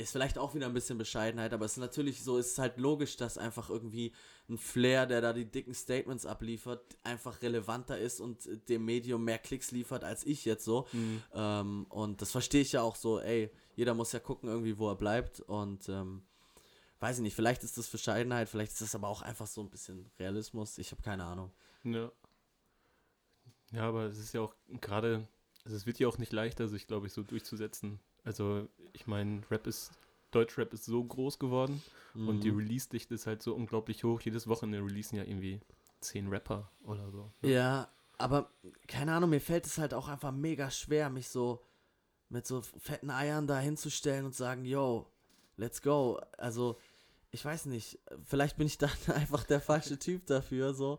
ist vielleicht auch wieder ein bisschen Bescheidenheit, aber es ist natürlich so, es ist halt logisch, dass einfach irgendwie ein Flair, der da die dicken Statements abliefert, einfach relevanter ist und dem Medium mehr Klicks liefert als ich jetzt so. Mhm. Ähm, und das verstehe ich ja auch so, ey, jeder muss ja gucken irgendwie, wo er bleibt und ähm, weiß ich nicht, vielleicht ist das Bescheidenheit, vielleicht ist das aber auch einfach so ein bisschen Realismus, ich habe keine Ahnung. Ja. Ja, aber es ist ja auch gerade, also es wird ja auch nicht leichter, sich, glaube ich, so durchzusetzen. Also, ich meine, Rap ist, Deutschrap ist so groß geworden und die Mhm. Release-Dichte ist halt so unglaublich hoch. Jedes Wochenende releasen ja irgendwie zehn Rapper oder so. Ja, aber keine Ahnung, mir fällt es halt auch einfach mega schwer, mich so mit so fetten Eiern da hinzustellen und sagen, yo, let's go. Also, ich weiß nicht, vielleicht bin ich dann einfach der falsche Typ dafür, so.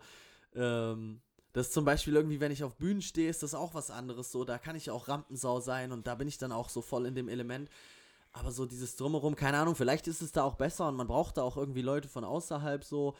Ähm, das ist zum Beispiel irgendwie, wenn ich auf Bühnen stehe, ist das auch was anderes, so. Da kann ich auch Rampensau sein und da bin ich dann auch so voll in dem Element. Aber so dieses Drumherum, keine Ahnung, vielleicht ist es da auch besser und man braucht da auch irgendwie Leute von außerhalb so.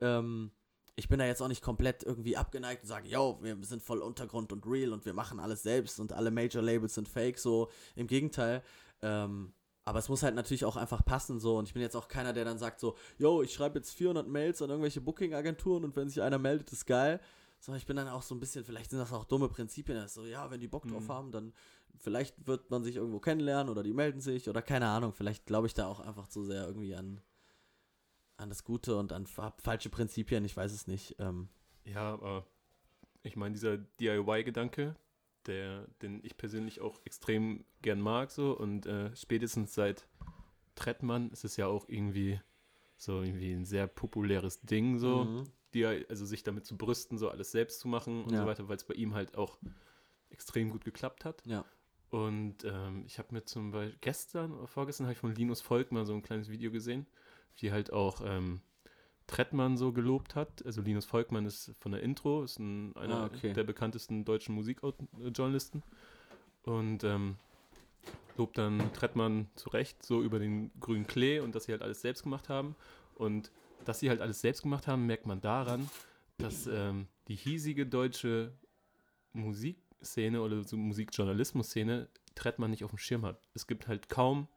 Ähm, ich bin da jetzt auch nicht komplett irgendwie abgeneigt und sage, yo, wir sind voll Untergrund und real und wir machen alles selbst und alle Major Labels sind fake, so im Gegenteil. Ähm, aber es muss halt natürlich auch einfach passen so und ich bin jetzt auch keiner, der dann sagt so, yo, ich schreibe jetzt 400 Mails an irgendwelche Booking-Agenturen und wenn sich einer meldet, ist geil. Sondern ich bin dann auch so ein bisschen, vielleicht sind das auch dumme Prinzipien, das ist so, ja, wenn die Bock drauf Mhm. haben, dann vielleicht wird man sich irgendwo kennenlernen oder die melden sich oder keine Ahnung, vielleicht glaube ich da auch einfach zu sehr irgendwie an, an das Gute und an fa falsche Prinzipien, ich weiß es nicht. Ähm, Ja, aber ich meine, dieser DIY-Gedanke, der, den ich persönlich auch extrem gern mag, so und äh, spätestens seit Trettmann ist es ja auch irgendwie so irgendwie ein sehr populäres Ding, so, mhm. DIY, also sich damit zu brüsten, so alles selbst zu machen und Ja. so weiter, weil es bei ihm halt auch extrem gut geklappt hat. Ja. Und ähm, ich habe mir zum Beispiel gestern oder vorgestern habe ich von Linus Volkmann so ein kleines Video gesehen, wie halt auch ähm, Trettmann so gelobt hat. Also Linus Volkmann ist von der Intro, ist ein, einer Ah, okay. der bekanntesten deutschen Musikjournalisten. Und ähm, lobt dann Trettmann zu Recht so über den grünen Klee und dass sie halt alles selbst gemacht haben. Und dass sie halt alles selbst gemacht haben, merkt man daran, dass ähm, die hiesige deutsche Musikszene oder so Musikjournalismus-Szene Trettmann nicht auf dem Schirm hat. Es gibt halt kaum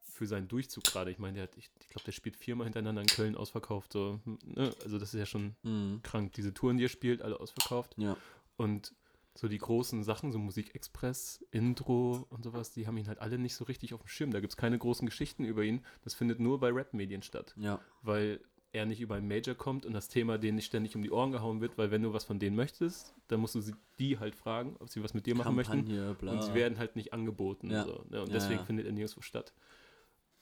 für seinen Durchzug gerade. Ich meine, der hat, ich, ich glaube, der spielt viermal hintereinander in Köln ausverkauft. So, ne? Also das ist ja schon Mhm. krank. Diese Touren, die er spielt, alle ausverkauft. Ja. Und so die großen Sachen, so Musikexpress, Intro und sowas, die haben ihn halt alle nicht so richtig auf dem Schirm. Da gibt es keine großen Geschichten über ihn. Das findet nur bei Rap-Medien statt, Ja. weil er nicht über ein Major kommt und das Thema denen nicht ständig um die Ohren gehauen wird, weil wenn du was von denen möchtest, dann musst du sie, die halt fragen, ob sie was mit dir machen möchten. Kampagne, bla. Und sie werden halt nicht angeboten. Ja. So, ne? Und Ja, deswegen ja. findet er nirgendwo statt.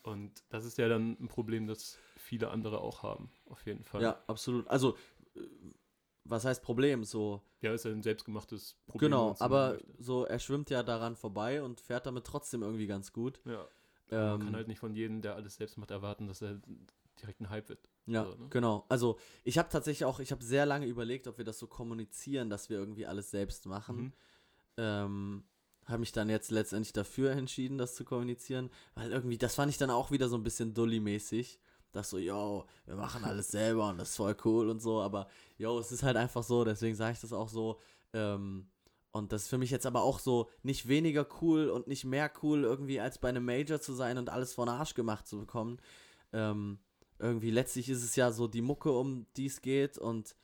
Und das ist ja dann ein Problem, das viele andere auch haben, auf jeden Fall. Ja, absolut. Also, äh, was heißt Problem? So, Ja, ist ja ein selbstgemachtes Problem. genau, aber so, er schwimmt ja daran vorbei und fährt damit trotzdem irgendwie ganz gut. Ja. Man Ähm, kann halt nicht von jedem, der alles selbst macht, erwarten, dass er direkt ein Hype wird. Ja, So, ne? genau. Also ich habe tatsächlich auch, ich habe sehr lange überlegt, ob wir das so kommunizieren, dass wir irgendwie alles selbst machen. Mhm. Ähm, habe mich dann jetzt letztendlich dafür entschieden, das zu kommunizieren, weil irgendwie, das fand ich dann auch wieder so ein bisschen Dully-mäßig. Das so, yo, wir machen alles selber und das ist voll cool und so, aber yo, es ist halt einfach so, deswegen sage ich das auch so. Ähm, und das ist für mich jetzt aber auch so nicht weniger cool und nicht mehr cool, irgendwie als bei einem Major zu sein und alles von Arsch gemacht zu bekommen. Ähm, irgendwie letztlich ist es ja so die Mucke, um die es geht und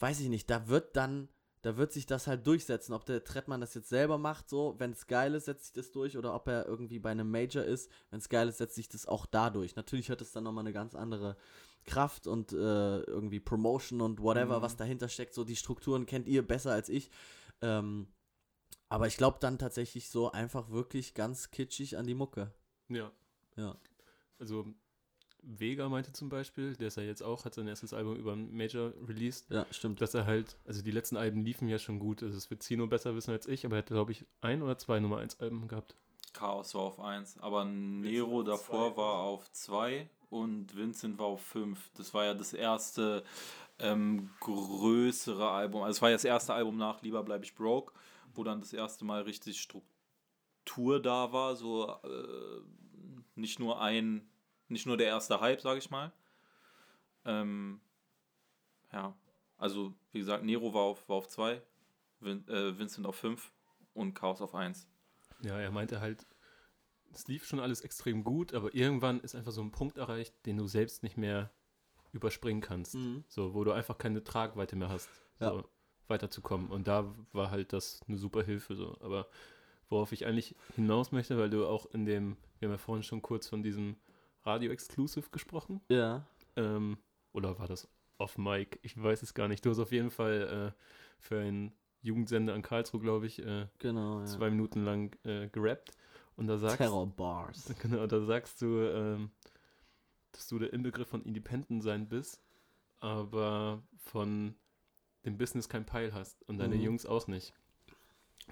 weiß ich nicht, da wird dann, da wird sich das halt durchsetzen, ob der Trettmann das jetzt selber macht, so, wenn es geil ist, setzt sich das durch oder ob er irgendwie bei einem Major ist, wenn es geil ist, setzt sich das auch dadurch. Natürlich hat es dann nochmal eine ganz andere Kraft und äh, irgendwie Promotion und whatever, Mhm. was dahinter steckt, so die Strukturen kennt ihr besser als ich. Ähm, aber ich glaube dann tatsächlich so einfach wirklich ganz kitschig an die Mucke. Ja. Ja. Also Vega meinte zum Beispiel, der ist ja jetzt auch, hat sein erstes Album über ein Major released, Ja, stimmt. dass er halt, also die letzten Alben liefen ja schon gut, also es wird Zino besser wissen als ich, aber er hat, glaube ich, ein oder zwei Nummer 1 Alben gehabt. Chaos war auf 1, aber Nero davor zwei. war auf 2 und Vincent war auf 5. Das war ja das erste ähm, größere Album. Also es war ja das erste Album nach Lieber bleib ich broke, wo dann das erste Mal richtig Struktur da war, so äh, nicht nur ein, nicht nur der erste Hype, sage ich mal. Ähm, ja, also wie gesagt, Nero war auf 2, war auf zwei, Vin, äh, Vincent auf 5 und Chaos auf 1. Ja, er meinte halt, es lief schon alles extrem gut, aber irgendwann ist einfach so ein Punkt erreicht, den du selbst nicht mehr überspringen kannst. Mhm. So, wo du einfach keine Tragweite mehr hast, Ja. so weiterzukommen. Und da war halt das eine super Hilfe. So. Aber worauf ich eigentlich hinaus möchte, weil du auch in dem, wir haben ja vorhin schon kurz von diesem Radio-Exclusive gesprochen. Ja. Ähm, oder war das off Mic? Ich weiß es gar nicht. Du hast auf jeden Fall äh, für einen Jugendsender in Karlsruhe, glaube ich, äh, Genau. Ja. zwei Minuten lang äh, gerappt. Und da sagst, Terror Bars. genau, da sagst du, ähm, dass du der Inbegriff von Independent sein bist, aber von dem Business kein Peil hast und deine Mhm. Jungs auch nicht.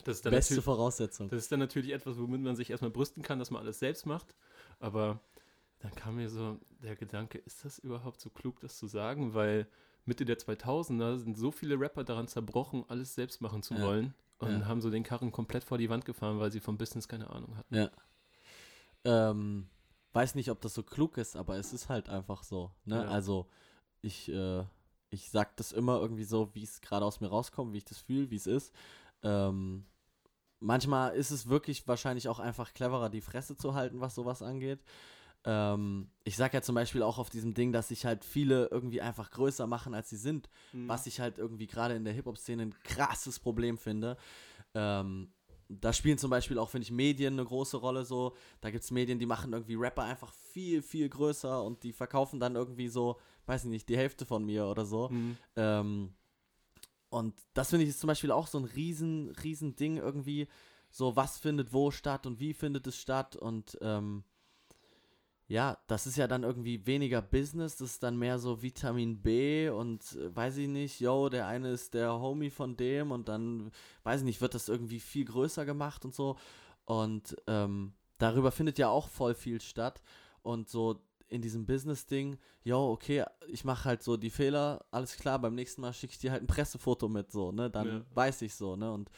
Das ist dann Beste Voraussetzung. das ist dann natürlich etwas, womit man sich erstmal brüsten kann, dass man alles selbst macht. Aber dann kam mir so der Gedanke, ist das überhaupt so klug, das zu sagen? Weil Mitte der 2000er sind so viele Rapper daran zerbrochen, alles selbst machen zu Ja. wollen. Und Ja. haben so den Karren komplett vor die Wand gefahren, weil sie vom Business keine Ahnung hatten. Ja. Ähm, weiß nicht, ob das so klug ist, aber es ist halt einfach so. Ne? Ja. Also, ich, äh, ich sag das immer irgendwie so, wie es gerade aus mir rauskommt, wie ich das fühle, wie es ist. Ähm, manchmal ist es wirklich wahrscheinlich auch einfach cleverer, die Fresse zu halten, was sowas angeht. Ähm, ich sag ja zum Beispiel auch auf diesem Ding, dass sich halt viele irgendwie einfach größer machen, als sie sind was ich halt irgendwie gerade in der Hip-Hop-Szene ein krasses Problem finde. Ähm, da spielen zum Beispiel auch, finde ich, Medien eine große Rolle so. Da gibt es Medien, die machen irgendwie Rapper einfach viel, viel größer und die verkaufen dann irgendwie so, weiß ich nicht, die Hälfte von mir oder so. Mhm. Ähm, und das finde ich ist zum Beispiel auch so ein riesen, riesen Ding irgendwie. So, was findet wo statt und wie findet es statt und ähm, ja, das ist ja dann irgendwie weniger Business, das ist dann mehr so Vitamin B und äh, weiß ich nicht, yo, der eine ist der Homie von dem und dann, weiß ich nicht, wird das irgendwie viel größer gemacht und so. Und ähm, darüber findet ja auch voll viel statt. Und so in diesem Business-Ding, yo, okay, ich mache halt so die Fehler, alles klar, beim nächsten Mal schicke ich dir halt ein Pressefoto mit, so, ne? Dann Ja. weiß ich so, ne? Und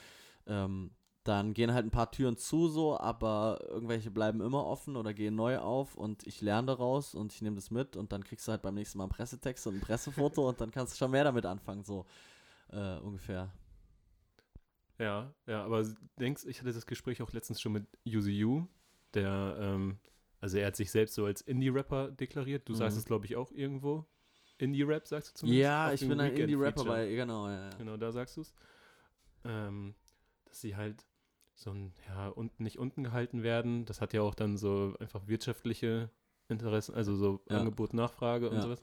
ähm, dann gehen halt ein paar Türen zu, so, aber irgendwelche bleiben immer offen oder gehen neu auf und ich lerne daraus und ich nehme das mit und dann kriegst du halt beim nächsten Mal einen Pressetext und ein Pressefoto und dann kannst du schon mehr damit anfangen, so äh, ungefähr. Ja, ja, aber denkst, ich hatte das Gespräch auch letztens schon mit UZU, der, ähm, also er hat sich selbst so als Indie-Rapper deklariert. Du sagst Mhm. es, glaube ich, auch irgendwo. Indie-Rap sagst du zumindest? Ja, ich bin ein Indie-Rapper genau, ja. ja. Genau, da sagst du es. Ähm, dass sie halt so ein, ja, unten nicht unten gehalten werden. Das hat ja auch dann so einfach wirtschaftliche Interessen, also so Ja. Angebot, Nachfrage und Ja. sowas.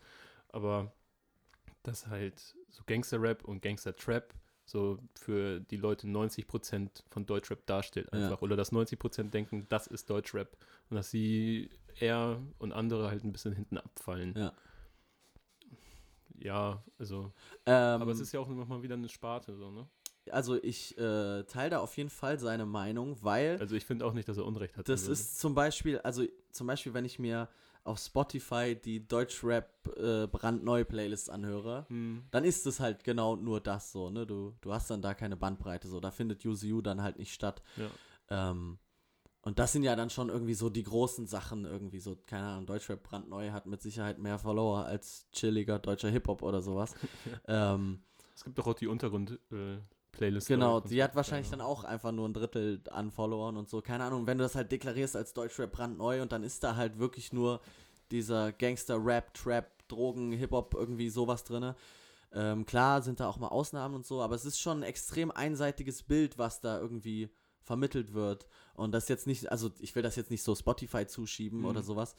Aber dass halt so Gangster-Rap und Gangster-Trap so für die Leute 90% von Deutschrap darstellt Ja. einfach. Oder dass 90% denken, das ist Deutschrap. Und dass sie er und andere halt ein bisschen hinten abfallen. Ja. Ja, also, Ähm, aber es ist ja auch nochmal wieder eine Sparte, so, ne? Also ich äh, teile da auf jeden Fall seine Meinung, weil Also ich finde auch nicht, dass er Unrecht hat. das also, ist zum Beispiel, also zum Beispiel, wenn ich mir auf Spotify die Deutschrap äh, brandneue Playlist anhöre, Hm, dann ist es halt genau nur das so, ne? Du, du hast dann da keine Bandbreite so, da findet UCU dann halt nicht statt. ja. Ähm, und das sind ja dann schon irgendwie so die großen Sachen, irgendwie so, keine Ahnung, Deutschrap brandneu hat mit Sicherheit mehr Follower als chilliger deutscher Hip-Hop oder sowas. ähm, Es gibt doch auch die Untergrund-Playlist. genau, die hat wahrscheinlich dann auch einfach nur ein Drittel an Followern und so. Keine Ahnung, wenn du das halt deklarierst als Deutschrap brandneu und dann ist da halt wirklich nur dieser Gangster-Rap, Trap, Drogen, Hip-Hop, irgendwie sowas drin. Ähm, klar sind da auch mal Ausnahmen und so, aber es ist schon ein extrem einseitiges Bild, was da irgendwie vermittelt wird. Und das jetzt nicht, also ich will das jetzt nicht so Spotify zuschieben Mhm. oder sowas,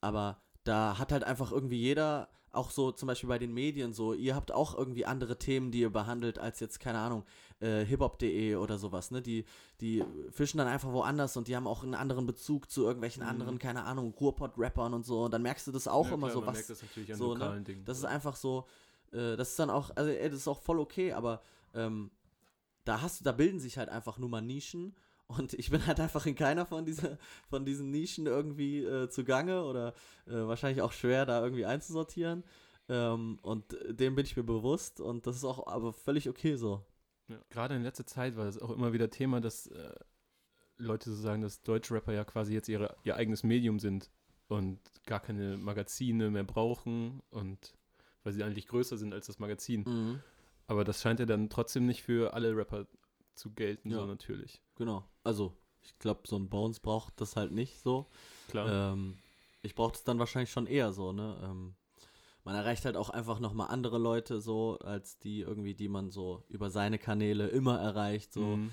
aber da hat halt einfach irgendwie jeder, auch so zum Beispiel bei den Medien so, ihr habt auch irgendwie andere Themen, die ihr behandelt, als jetzt, keine Ahnung, äh, hiphop.de oder sowas, ne? Die, die fischen dann einfach woanders und die haben auch einen anderen Bezug zu irgendwelchen Mhm. anderen, keine Ahnung, Ruhrpott-Rappern und so. Und dann merkst du das auch ja, immer klar, so, was. das natürlich an so, ne? Dingen. Das ist einfach so, äh, das ist dann auch, also ey, das ist auch voll okay, aber ähm, da hast du, da bilden sich halt einfach nur mal Nischen und ich bin halt einfach in keiner von, dieser, von diesen Nischen irgendwie äh, zugange oder äh, wahrscheinlich auch schwer da irgendwie einzusortieren. Ähm, und äh, dem bin ich mir bewusst und das ist auch aber völlig okay so. Ja. Gerade in letzter Zeit war es auch immer wieder Thema, dass äh, Leute so sagen, dass Deutschrapper ja quasi jetzt ihre, ihr eigenes Medium sind und gar keine Magazine mehr brauchen und weil sie eigentlich größer sind als das Magazin. Mhm. Aber das scheint ja dann trotzdem nicht für alle Rapper zu gelten, Ja. so natürlich. Genau. Also Ich glaube, so ein Bones braucht das halt nicht so. Klar. Ähm, ich brauche das dann wahrscheinlich schon eher so, ne? Ähm, man erreicht halt auch einfach nochmal andere Leute so, als die irgendwie, die man so über seine Kanäle immer erreicht. So. Mhm.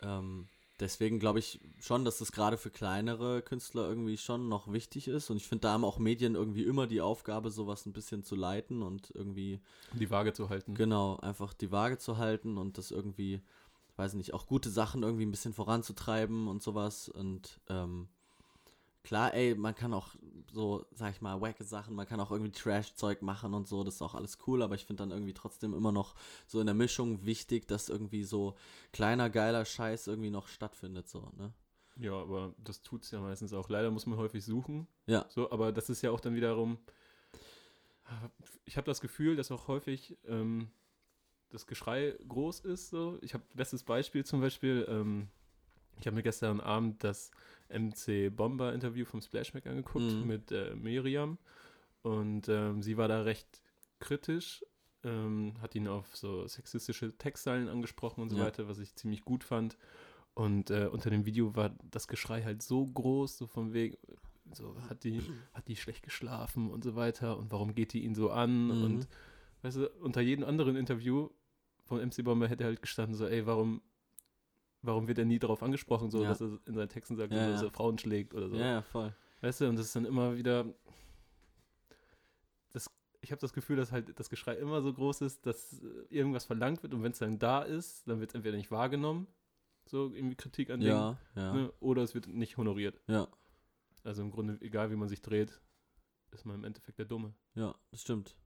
Ähm, deswegen glaube ich schon, dass das gerade für kleinere Künstler irgendwie schon noch wichtig ist. Und ich finde, da haben auch Medien irgendwie immer die Aufgabe, sowas ein bisschen zu leiten und irgendwie, Die Waage zu halten. genau, einfach die Waage zu halten und das irgendwie, weiß nicht, auch gute Sachen irgendwie ein bisschen voranzutreiben und sowas. Und ähm, klar, ey, man kann auch so, sag ich mal, wacke Sachen, man kann auch irgendwie Trash-Zeug machen und so, das ist auch alles cool, aber ich finde dann irgendwie trotzdem immer noch so in der Mischung wichtig, dass irgendwie so kleiner, geiler Scheiß irgendwie noch stattfindet, so, ne? Ja, aber das tut's ja meistens auch. Leider muss man häufig suchen. Ja. So, aber das ist ja auch dann wiederum. Ich habe das Gefühl, dass auch häufig ähm, das Geschrei groß ist. So. Ich habe bestes Beispiel zum Beispiel. Ähm, ich habe mir gestern Abend das MC Bomber Interview vom Splashback angeguckt Mhm. mit äh, Miriam und ähm, sie war da recht kritisch, ähm, hat ihn auf so sexistische Textzeilen angesprochen und so Ja. weiter, was ich ziemlich gut fand. Und äh, unter dem Video war das Geschrei halt so groß, so von wegen, so hat die, hat die schlecht geschlafen und so weiter und warum geht die ihn so an Mhm. und weißt du, unter jedem anderen Interview von MC Bomber hätte halt gestanden so, ey, warum, warum wird er nie darauf angesprochen, so, Ja. dass er in seinen Texten sagt, Ja, dass er Frauen schlägt oder so. Ja, ja, voll. Weißt du, und das ist dann immer wieder. Das, ich habe das Gefühl, dass halt das Geschrei immer so groß ist, dass irgendwas verlangt wird und wenn es dann da ist, dann wird es entweder nicht wahrgenommen, so irgendwie Kritik an Ja, ja, ne, oder es wird nicht honoriert. ja, Also im Grunde, egal wie man sich dreht, ist man im Endeffekt der Dumme. ja, das stimmt.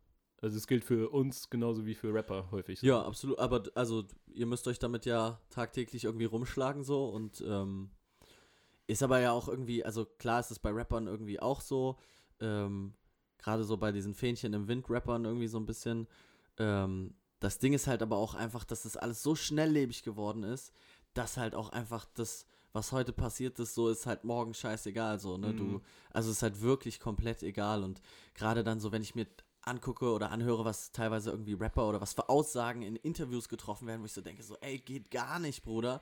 Also es gilt für uns genauso wie für Rapper häufig. so. Ja, absolut. Aber also ihr müsst euch damit ja tagtäglich irgendwie rumschlagen so und ähm, ist aber ja auch irgendwie, also klar ist es bei Rappern irgendwie auch so, ähm, gerade so bei diesen Fähnchen im Wind-Rappern irgendwie so ein bisschen. Ähm, das Ding ist halt aber auch einfach, dass das alles so schnelllebig geworden ist, dass halt auch einfach das, was heute passiert ist, so ist halt morgen scheißegal, so, ne, Mhm. du, also es ist halt wirklich komplett egal und gerade dann so, wenn ich mir angucke oder anhöre, was teilweise irgendwie Rapper oder was für Aussagen in Interviews getroffen werden, wo ich so denke, so, ey, geht gar nicht, Bruder.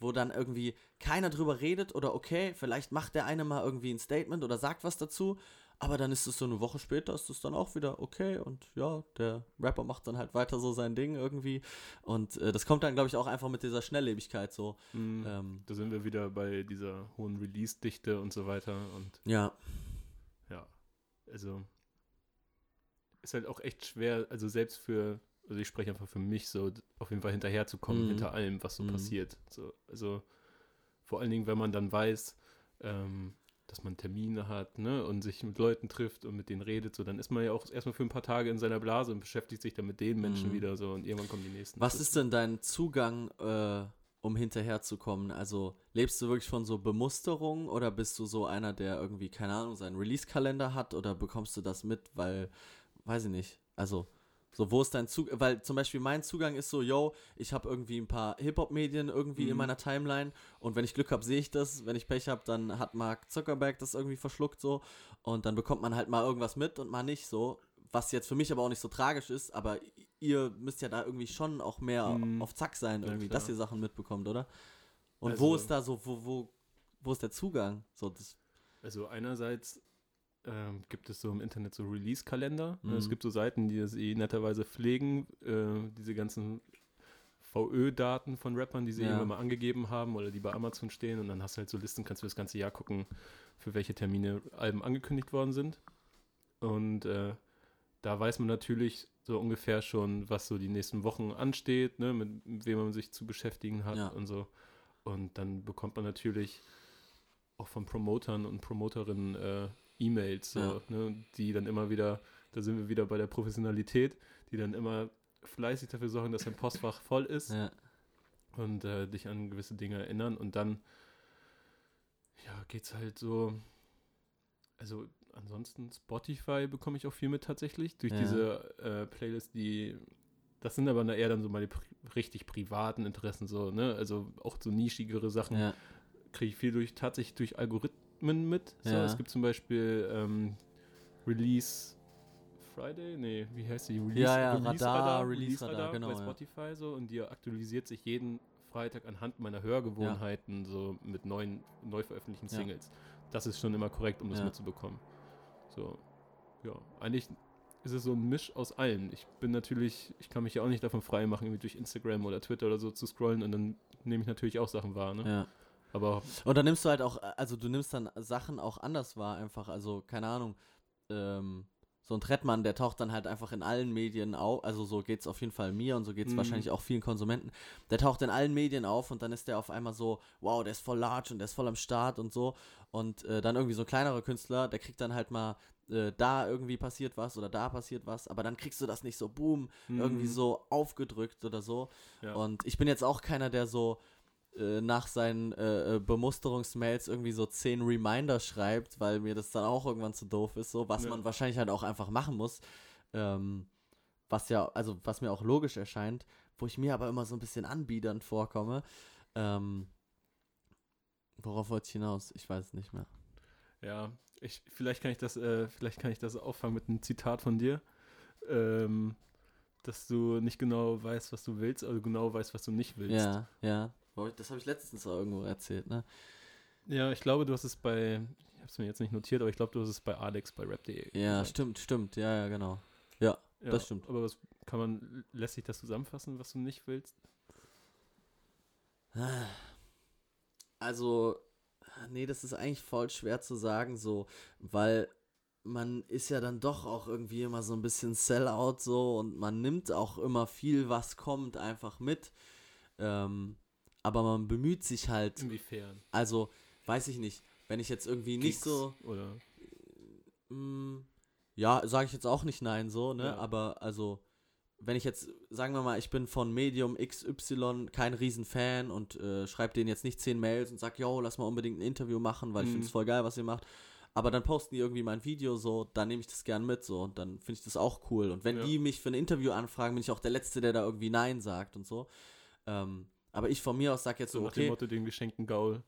Wo dann irgendwie keiner drüber redet oder okay, vielleicht macht der eine mal irgendwie ein Statement oder sagt was dazu, aber dann ist es so eine Woche später, ist es dann auch wieder okay und ja, der Rapper macht dann halt weiter so sein Ding irgendwie und äh, das kommt dann, glaube ich, auch einfach mit dieser Schnelllebigkeit so. Mhm. Ähm, Da sind wir wieder bei dieser hohen Release-Dichte und so weiter und ja, ja, also ist halt auch echt schwer, also selbst für, also ich spreche einfach für mich so, auf jeden Fall hinterherzukommen, Mhm. hinter allem, was so Mhm. passiert. So, also vor allen Dingen, wenn man dann weiß, ähm, dass man Termine hat, ne, und sich mit Leuten trifft und mit denen redet, so, dann ist man ja auch erstmal für ein paar Tage in seiner Blase und beschäftigt sich dann mit den Menschen Mhm. wieder so und irgendwann kommen die nächsten. Was ist denn dein Zugang, äh, um hinterherzukommen? Also lebst du wirklich von so Bemusterung oder bist du so einer, der irgendwie, keine Ahnung, seinen Release-Kalender hat oder bekommst du das mit, weil, weiß ich nicht, also so, wo ist dein Zugang? Weil zum Beispiel mein Zugang ist so, yo, ich habe irgendwie ein paar Hip-Hop-Medien irgendwie in Mhm. meiner Timeline und wenn ich Glück habe, sehe ich das. Wenn ich Pech habe, dann hat Mark Zuckerberg das irgendwie verschluckt so und dann bekommt man halt mal irgendwas mit und mal nicht so. Was jetzt für mich aber auch nicht so tragisch ist, aber ihr müsst ja da irgendwie schon auch mehr Mhm. auf Zack sein, Ja, irgendwie, klar. dass ihr Sachen mitbekommt, oder? Und wo Also- ist da so, wo, wo, wo ist der Zugang? So, das, Also einerseits ähm, gibt es so im Internet so Release-Kalender. Mhm. Es gibt so Seiten, die das eh netterweise pflegen, äh, diese ganzen VÖ-Daten von Rappern, die sie Ja. irgendwann mal angegeben haben oder die bei Amazon stehen und dann hast du halt so Listen, kannst du das ganze Jahr gucken, für welche Termine Alben angekündigt worden sind. Und äh, da weiß man natürlich so ungefähr schon, was so die nächsten Wochen ansteht, ne, mit wem man sich zu beschäftigen hat Ja. und so. Und dann bekommt man natürlich auch von Promotern und Promoterinnen äh, E-Mails, so, Ja. ne, die dann immer wieder, da sind wir wieder bei der Professionalität, die dann immer fleißig dafür sorgen, dass dein Postfach voll ist ja. und äh, dich an gewisse Dinge erinnern. Und dann, ja, geht's halt so, also ansonsten Spotify bekomme ich auch viel mit tatsächlich, durch Ja. diese äh, Playlist, die, das sind aber eher dann so meine pri richtig privaten Interessen, so, ne, also auch so nischigere Sachen kriege ich viel durch, tatsächlich durch Algorithmen mit. So, Ja. Es gibt zum Beispiel ähm, Release Friday, nee, wie heißt die? Release, Ja, ja, Radar, Release Radar, genau, bei ja. Spotify so und die aktualisiert sich jeden Karfreitag anhand meiner Hörgewohnheiten so mit neuen, neu veröffentlichten Ja. Singles. Das ist schon immer korrekt, um das Ja. mitzubekommen. So, ja, eigentlich ist es so ein Misch aus allem. Ich bin natürlich, ich kann mich ja auch nicht davon frei machen, irgendwie durch Instagram oder Twitter oder so zu scrollen und dann nehme ich natürlich auch Sachen wahr, ne? Ja. Aber Und dann nimmst du halt auch, also du nimmst dann Sachen auch anders wahr, einfach. Also, keine Ahnung, ähm, so ein Trettmann, der taucht dann halt einfach in allen Medien auf. Also, so geht's auf jeden Fall mir und so geht's Mhm. wahrscheinlich auch vielen Konsumenten. Der taucht in allen Medien auf und dann ist der auf einmal so, wow, der ist voll large und der ist voll am Start und so. Und äh, dann irgendwie so ein kleinerer Künstler, der kriegt dann halt mal. äh, Da irgendwie passiert was oder da passiert was, aber dann kriegst du das nicht so boom, irgendwie Mhm. so aufgedrückt oder so. Ja. Und ich bin jetzt auch keiner, der so äh, nach seinen äh, äh, Bemusterungsmails irgendwie so zehn Reminder schreibt, weil mir das dann auch irgendwann zu doof ist, so was Ja. man wahrscheinlich halt auch einfach machen muss. Ähm, was ja, also was mir auch logisch erscheint, wo ich mir aber immer so ein bisschen anbiedernd vorkomme. Ähm, worauf wollte ich hinaus? Ich weiß es nicht mehr. Ja, ich, vielleicht kann ich das, äh, vielleicht kann ich das auffangen mit einem Zitat von dir. Ähm, dass du nicht genau weißt, was du willst, du genau weißt, was du nicht willst. Ja, ja. Das habe ich letztens auch irgendwo erzählt, ne? Ja, ich glaube, du hast es bei, ich habe es mir jetzt nicht notiert, aber ich glaube, du hast es bei Alex bei rap.de. Ja, gesagt. stimmt, stimmt. Ja, ja, genau. Ja. Ja, das stimmt. Aber was kann man, lässt sich das zusammenfassen, was du nicht willst? Also, nee, das ist eigentlich voll schwer zu sagen, so, weil man ist ja dann doch auch irgendwie immer so ein bisschen Sellout so und man nimmt auch immer viel, was kommt, einfach mit. Ähm, aber man bemüht sich halt, Inwiefern? also, weiß ich nicht, wenn ich jetzt irgendwie nicht so, Oder, Mm, ja, sage ich jetzt auch nicht nein, so, ne? Ja. Aber also, wenn ich jetzt, sagen wir mal, ich bin von Medium XY kein Riesenfan und äh, schreibe denen jetzt nicht zehn Mails und sag, yo, lass mal unbedingt ein Interview machen, weil ich Mhm. finde es voll geil, was ihr macht. Aber dann posten die irgendwie mein Video so, dann nehme ich das gern mit so und dann finde ich das auch cool. Und wenn Ja. die mich für ein Interview anfragen, bin ich auch der Letzte, der da irgendwie Nein sagt und so. Ähm, aber ich von mir aus sag jetzt so so, nach dem okay, Motto, den geschenkten Gaul.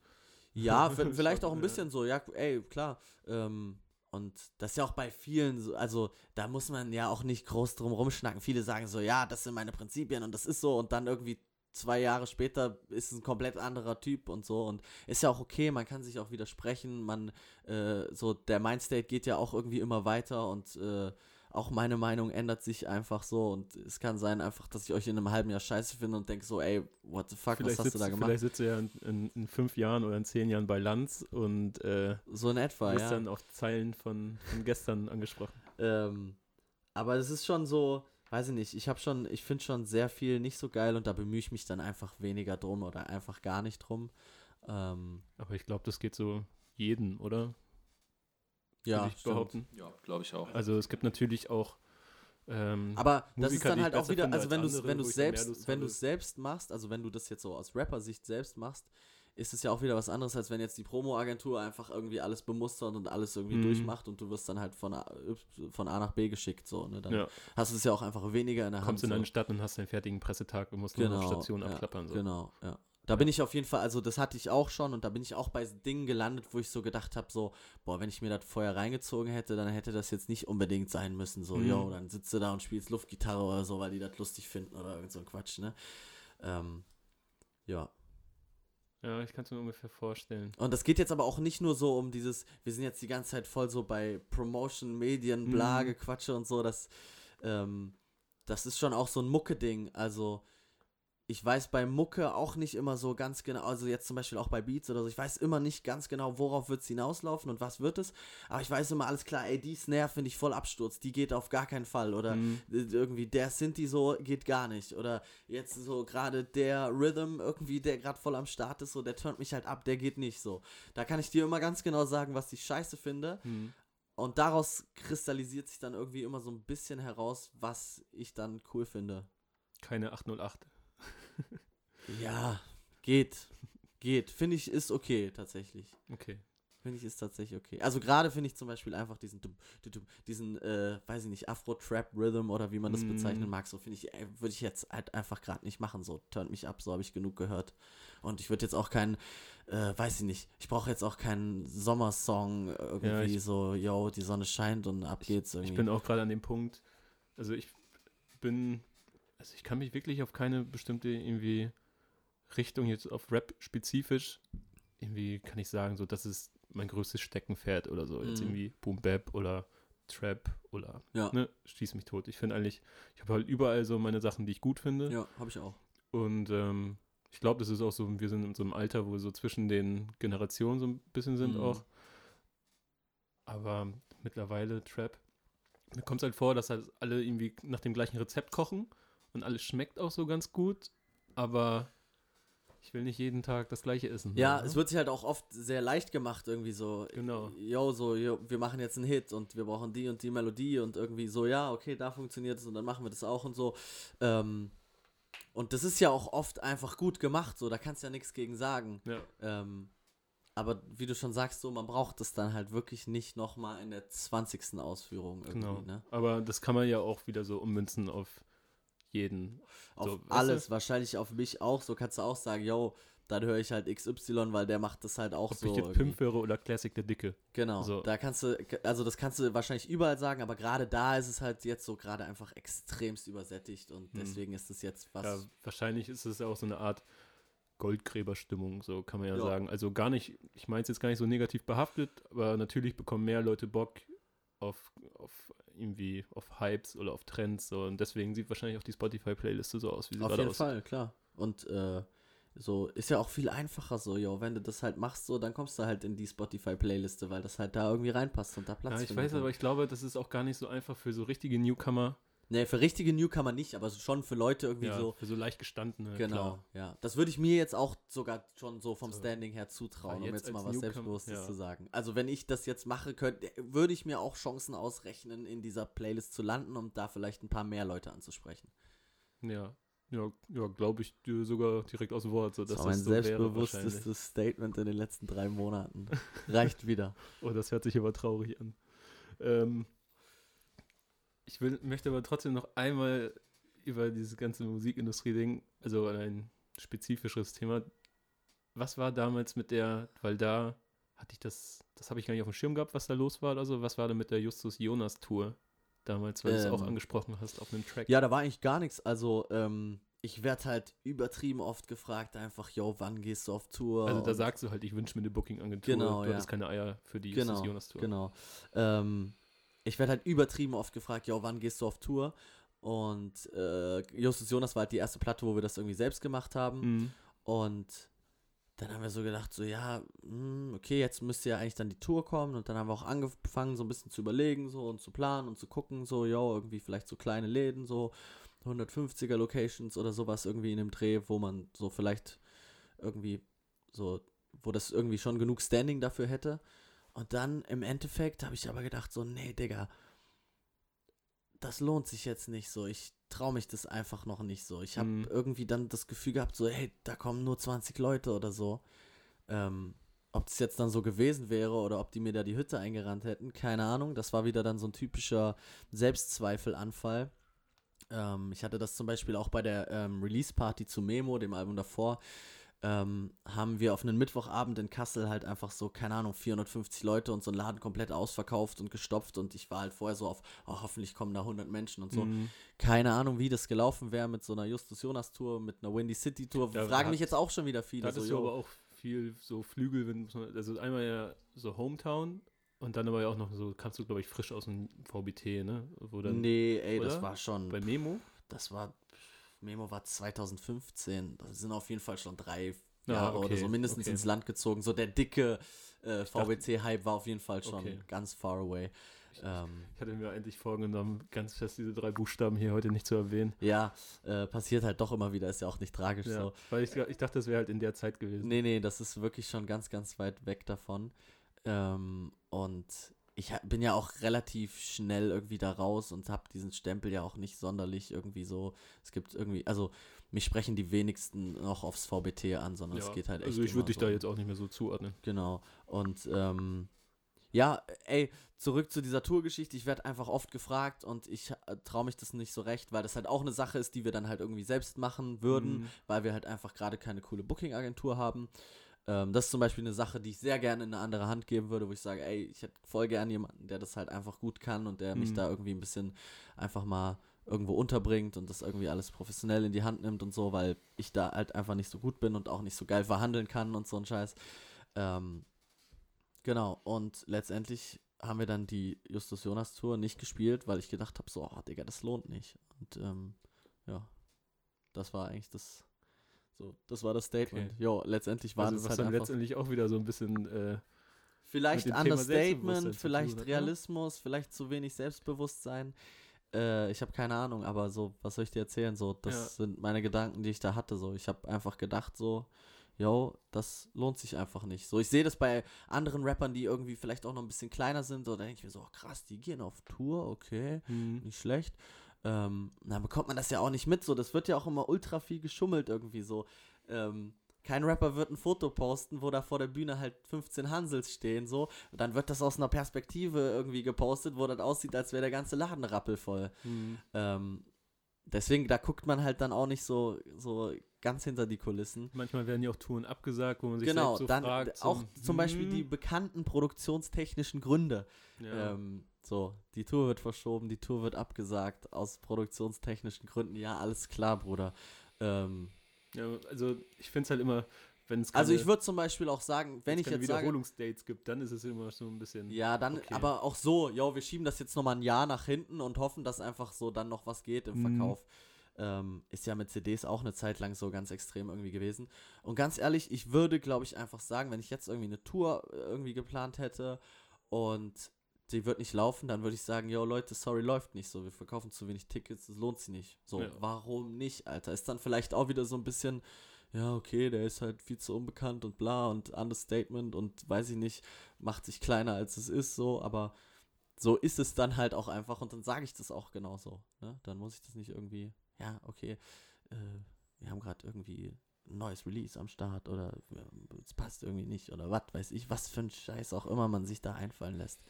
ja, vielleicht auch ein bisschen so, ja, ey, klar. Ähm, und das ist ja auch bei vielen so, also da muss man ja auch nicht groß drum rumschnacken. Viele sagen so, ja, das sind meine Prinzipien und das ist so und dann irgendwie zwei Jahre später ist es ein komplett anderer Typ und so und ist ja auch okay, man kann sich auch widersprechen, man, äh, so der Mindstate geht ja auch irgendwie immer weiter und äh, auch meine Meinung ändert sich einfach so und es kann sein einfach, dass ich euch in einem halben Jahr scheiße finde und denke so, ey, what the fuck, Vielleicht was hast du da gemacht? vielleicht sitzt du ja in, in, in fünf Jahren oder in zehn Jahren bei Lanz und äh, So in etwa, wirst ja. dann auf Zeilen von, von gestern angesprochen. Ähm, aber es ist schon so, weiß ich nicht, ich habe schon, ich finde schon sehr viel nicht so geil und da bemühe ich mich dann einfach weniger drum oder einfach gar nicht drum. Ähm, Aber ich glaube, das geht so jeden, oder? Ja, Würde ich stimmt. behaupten. Ja, glaube ich auch. Also es gibt natürlich auch ähm, Aber das ist Musiker, dann die halt auch wieder, also als wenn du andere, wenn du dann selbst, wenn du es selbst machst, also wenn du das jetzt so aus Rapper-Sicht selbst machst, ist es ja auch wieder was anderes, als wenn jetzt die Promo-Agentur einfach irgendwie alles bemustert und alles irgendwie Mhm. durchmacht und du wirst dann halt von A, von A nach B geschickt, so, ne? Dann ja, hast du es ja auch einfach weniger in der kommst Hand. in so. eine Stadt und hast deinen fertigen Pressetag und musst nur Genau, noch Station ja, abklappern. So. Genau, ja. Da bin ich auf jeden Fall, also das hatte ich auch schon und da bin ich auch bei Dingen gelandet, wo ich so gedacht habe, so, boah, wenn ich mir das vorher reingezogen hätte, dann hätte das jetzt nicht unbedingt sein müssen, so, Mhm. yo, dann sitzt du da und spielst Luftgitarre oder so, weil die das lustig finden oder irgend so ein Quatsch, ne? Ähm, ja. Ja, ich kann es mir ungefähr vorstellen. Und das geht jetzt aber auch nicht nur so um dieses, wir sind jetzt die ganze Zeit voll so bei Promotion, Medien, bla, Mhm. Gequatsche und so, das, ähm, das ist schon auch so ein Mucke-Ding, also ich weiß bei Mucke auch nicht immer so ganz genau, also jetzt zum Beispiel auch bei Beats oder so, ich weiß immer nicht ganz genau, worauf wird es hinauslaufen und was wird es, aber ich weiß immer alles klar, ey, die Snare finde ich voll Absturz, die geht auf gar keinen Fall oder Mhm. irgendwie der Sinti so geht gar nicht oder jetzt so gerade der Rhythm irgendwie, der gerade voll am Start ist, so der turnt mich halt ab, der geht nicht so. Da kann ich dir immer ganz genau sagen, was ich scheiße finde Mhm. und daraus kristallisiert sich dann irgendwie immer so ein bisschen heraus, was ich dann cool finde. Keine 808. Ja, geht. Geht. Finde ich ist okay, tatsächlich. Okay. Finde ich ist tatsächlich okay. Also gerade finde ich zum Beispiel einfach diesen, diesen, äh, weiß ich nicht, Afro-Trap-Rhythm oder wie man das Mm. bezeichnen mag, so finde ich, äh, würde ich jetzt halt einfach gerade nicht machen. So, turnt mich ab, so habe ich genug gehört. Und ich würde jetzt auch keinen, äh, weiß ich nicht, ich brauche jetzt auch keinen Sommersong irgendwie Ja, ich- so, yo, die Sonne scheint und ab geht's irgendwie. Ich bin auch gerade an dem Punkt, also ich bin, also ich kann mich wirklich auf keine bestimmte irgendwie Richtung jetzt auf Rap spezifisch, irgendwie kann ich sagen, so das ist mein größtes Steckenpferd oder so. Jetzt Mhm. irgendwie Boom Bap oder Trap oder Ja. ne, schieß mich tot. Ich finde eigentlich, ich habe halt überall so meine Sachen, die ich gut finde. Ja, habe ich auch. Und ähm, ich glaube, das ist auch so, wir sind in so einem Alter, wo wir so zwischen den Generationen so ein bisschen sind Mhm. auch. Aber mittlerweile Trap, mir kommt es halt vor, dass halt alle irgendwie nach dem gleichen Rezept kochen und alles schmeckt auch so ganz gut, aber ich will nicht jeden Tag das gleiche essen. Ja, ne? es wird sich halt auch oft sehr leicht gemacht, irgendwie so. Genau. Yo, so, yo, wir machen jetzt einen Hit und wir brauchen die und die Melodie und irgendwie so, ja, okay, da funktioniert es und dann machen wir das auch und so. Ähm, und das ist ja auch oft einfach gut gemacht, so, da kannst du ja nichts gegen sagen. Ja, Ähm, aber wie du schon sagst, so, man braucht das dann halt wirklich nicht nochmal in der 20. Ausführung irgendwie, genau. ne? Aber das kann man ja auch wieder so ummünzen auf jeden. Auf So, weißt du? alles, wahrscheinlich auf mich auch, so kannst du auch sagen, yo, dann höre ich halt XY, weil der macht das halt auch Ob so. ich jetzt irgendwie. Pimp höre oder Classic der Dicke. Genau, So. da kannst du, also das kannst du wahrscheinlich überall sagen, aber gerade da ist es halt jetzt so gerade einfach extremst übersättigt und Hm. deswegen ist es jetzt was. Ja, wahrscheinlich ist es auch so eine Art Goldgräberstimmung, so kann man ja, Ja. sagen. Also gar nicht, ich meine es jetzt gar nicht so negativ behaftet, aber natürlich bekommen mehr Leute Bock auf, auf irgendwie auf Hypes oder auf Trends so und deswegen sieht wahrscheinlich auch die Spotify-Playliste so aus, wie sie Auf gerade jeden aussieht. Fall, klar. Und äh, so ist ja auch viel einfacher so, yo, wenn du das halt machst, so, dann kommst du halt in die Spotify-Playliste, weil das halt da irgendwie reinpasst und da Platz Ja, ich weiß, aber ich glaube, das ist auch gar nicht so einfach für so richtige Newcomer, Nee, für richtige Newcomer nicht, aber schon für Leute irgendwie ja, so. für so leicht gestandene. Genau, klar. ja. Das würde ich mir jetzt auch sogar schon so vom So. Standing her zutrauen, Weil um jetzt jetzt mal was Newcomer- Selbstbewusstes ja. zu sagen. Also wenn ich das jetzt mache könnte, würde ich mir auch Chancen ausrechnen, in dieser Playlist zu landen, um da vielleicht ein paar mehr Leute anzusprechen. Ja, ja, ja glaube ich dir sogar direkt aus dem Wort. So, Das war mein so wäre wahrscheinlich. selbstbewusstes Statement in den letzten drei Monaten. Reicht wieder. Oh, das hört sich aber traurig an. Ähm, ich will, möchte aber trotzdem noch einmal über dieses ganze Musikindustrie-Ding, also ein spezifischeres Thema. Was war damals mit der, weil da hatte ich das, das habe ich gar nicht auf dem Schirm gehabt, was da los war oder so. Was war da mit der Justus Jonas Tour damals, weil du es auch Ähm, angesprochen hast auf einem Track? Ja, da war eigentlich gar nichts. Also, ähm, ich werde halt übertrieben oft gefragt, einfach, yo, wann gehst du auf Tour? also da sagst du halt, ich wünsche mir eine Booking-Agentur. Genau, du ja. hattest keine Eier für die Justus Genau, Jonas Tour. genau. Ähm, ich werde halt übertrieben oft gefragt, yo, wann gehst du auf Tour? Und äh, Justus Jonas war halt die erste Platte, wo wir das irgendwie selbst gemacht haben. Mhm. Und dann haben wir so gedacht, so ja, hm, okay, jetzt müsste ja eigentlich dann die Tour kommen. Und dann haben wir auch angefangen, so ein bisschen zu überlegen so und zu planen und zu gucken, so, ja, irgendwie vielleicht so kleine Läden, so 150er Locations oder sowas irgendwie in dem Dreh, wo man so vielleicht irgendwie so, wo das irgendwie schon genug Standing dafür hätte. Und dann im Endeffekt habe ich aber gedacht, so, nee, Digga, das lohnt sich jetzt nicht so. Ich traue mich das einfach noch nicht so. Ich habe Mhm. irgendwie dann das Gefühl gehabt, so, hey, da kommen nur 20 Leute oder so. Ähm, ob das jetzt dann so gewesen wäre oder ob die mir da die Hütte eingerannt hätten, keine Ahnung. Das war wieder dann so ein typischer Selbstzweifelanfall. Ähm, ich hatte das zum Beispiel auch bei der ähm, Release-Party zu Memo, dem Album davor. Ähm, haben wir auf einen Mittwochabend in Kassel halt einfach so, keine Ahnung, 450 Leute und so einen Laden komplett ausverkauft und gestopft und ich war halt vorher so auf, oh, hoffentlich kommen da 100 Menschen und so. Mhm. Keine Ahnung, wie das gelaufen wäre mit so einer Justus Jonas Tour, mit einer Windy City Tour. Da Fragen hat- mich jetzt auch schon wieder Da viele. hattest So, du aber auch viel so Flügel, wenn, also einmal ja so Hometown und dann aber ja auch noch so, kamst du, glaube ich, frisch aus dem VBT, ne? Wo dann nee, ey, das oder? war schon, bei Memo. das war, Memo war 2015. Das sind auf jeden Fall schon drei Ah, Jahre oder okay, so mindestens okay. ins Land gezogen. So der dicke äh, VBC-Hype war auf jeden Fall schon Okay. ganz far away. Ähm, Ich hatte mir eigentlich vorgenommen, ganz fest diese drei Buchstaben hier heute nicht zu erwähnen. ja, äh, passiert halt doch immer wieder, ist ja auch nicht tragisch Ja, so. weil ich, ich dachte, das wäre halt in der Zeit gewesen. Nee, nee, das ist wirklich schon ganz, ganz weit weg davon. Ähm, und ich bin ja auch relativ schnell irgendwie da raus und habe diesen Stempel ja auch nicht sonderlich irgendwie so. Es gibt irgendwie, also mich sprechen die wenigsten noch aufs VBT an, sondern Ja, es geht halt echt. also ich würde dich so. da jetzt auch nicht mehr so zuordnen. Genau. Und ähm, ja, ey, zurück zu dieser Tourgeschichte. Ich werde einfach oft gefragt und ich äh, traue mich das nicht so recht, weil das halt auch eine Sache ist, die wir dann halt irgendwie selbst machen würden, Mhm. weil wir halt einfach gerade keine coole Booking-Agentur haben. Ähm, das ist zum Beispiel eine Sache, die ich sehr gerne in eine andere Hand geben würde, wo ich sage, ey, ich hätte voll gern jemanden, der das halt einfach gut kann und der mich Mhm. da irgendwie ein bisschen einfach mal irgendwo unterbringt und das irgendwie alles professionell in die Hand nimmt und so, weil ich da halt einfach nicht so gut bin und auch nicht so geil verhandeln kann und so ein Scheiß. Ähm, genau, und letztendlich haben wir dann die Justus Jonas Tour nicht gespielt, weil ich gedacht habe, so, oh, Digga, das lohnt nicht. Und ähm, ja, das war eigentlich das, so, das war das Statement. Okay. Jo, letztendlich war Also das was halt dann einfach letztendlich auch wieder so ein bisschen äh, Vielleicht Understatement, vielleicht? Realismus, vielleicht zu wenig Selbstbewusstsein. Äh, ich habe keine Ahnung, aber so, was soll ich dir erzählen? So, das Ja. sind meine Gedanken, die ich da hatte. So, ich habe einfach gedacht, so, yo, das lohnt sich einfach nicht. So, ich sehe das bei anderen Rappern, die irgendwie vielleicht auch noch ein bisschen kleiner sind. So, da denke ich mir so, oh, krass, die gehen auf Tour, okay, nicht schlecht. Ähm, dann bekommt man das ja auch nicht mit. So, das wird ja auch immer ultra viel geschummelt irgendwie so. Ähm, kein Rapper wird ein Foto posten, wo da vor der Bühne halt 15 Hansels stehen, so. Und dann wird das aus einer Perspektive irgendwie gepostet, wo das aussieht, als wäre der ganze Laden rappelvoll. Mhm. Ähm, deswegen, da guckt man halt dann auch nicht so, so ganz hinter die Kulissen. Manchmal werden ja auch Touren abgesagt, wo man sich Genau, so dann fragt. so, auch zum Beispiel hm, die bekannten produktionstechnischen Gründe. Ja. Ähm, so, die Tour wird verschoben, die Tour wird abgesagt aus produktionstechnischen Gründen. Ja, alles klar, Bruder. Ähm, ja, also ich finde es halt immer, wenn es also ich würde zum Beispiel auch sagen, wenn ich jetzt sage, Wiederholungsdates gibt, dann ist es immer so ein bisschen. ja, dann Okay. aber auch so, jo, wir schieben das jetzt nochmal ein Jahr nach hinten und hoffen, dass einfach so dann noch was geht im Mhm. Verkauf. Ähm, ist ja mit CDs auch eine Zeit lang so ganz extrem irgendwie gewesen. Und ganz ehrlich, ich würde, glaube ich, einfach sagen, wenn ich jetzt irgendwie eine Tour äh, irgendwie geplant hätte und die wird nicht laufen, dann würde ich sagen, yo Leute, sorry, läuft nicht so. Wir verkaufen zu wenig Tickets, das lohnt sich nicht. So, Ja. warum nicht, Alter? Ist dann vielleicht auch wieder so ein bisschen, ja, okay, der ist halt viel zu unbekannt und bla und Understatement und weiß ich nicht, macht sich kleiner als es ist, so, aber so ist es dann halt auch einfach und dann sage ich das auch genauso. Ne? Dann muss ich das nicht irgendwie, ja, okay, äh, wir haben gerade irgendwie ein neues Release am Start oder äh, es passt irgendwie nicht oder was weiß ich, was für ein Scheiß auch immer man sich da einfallen lässt.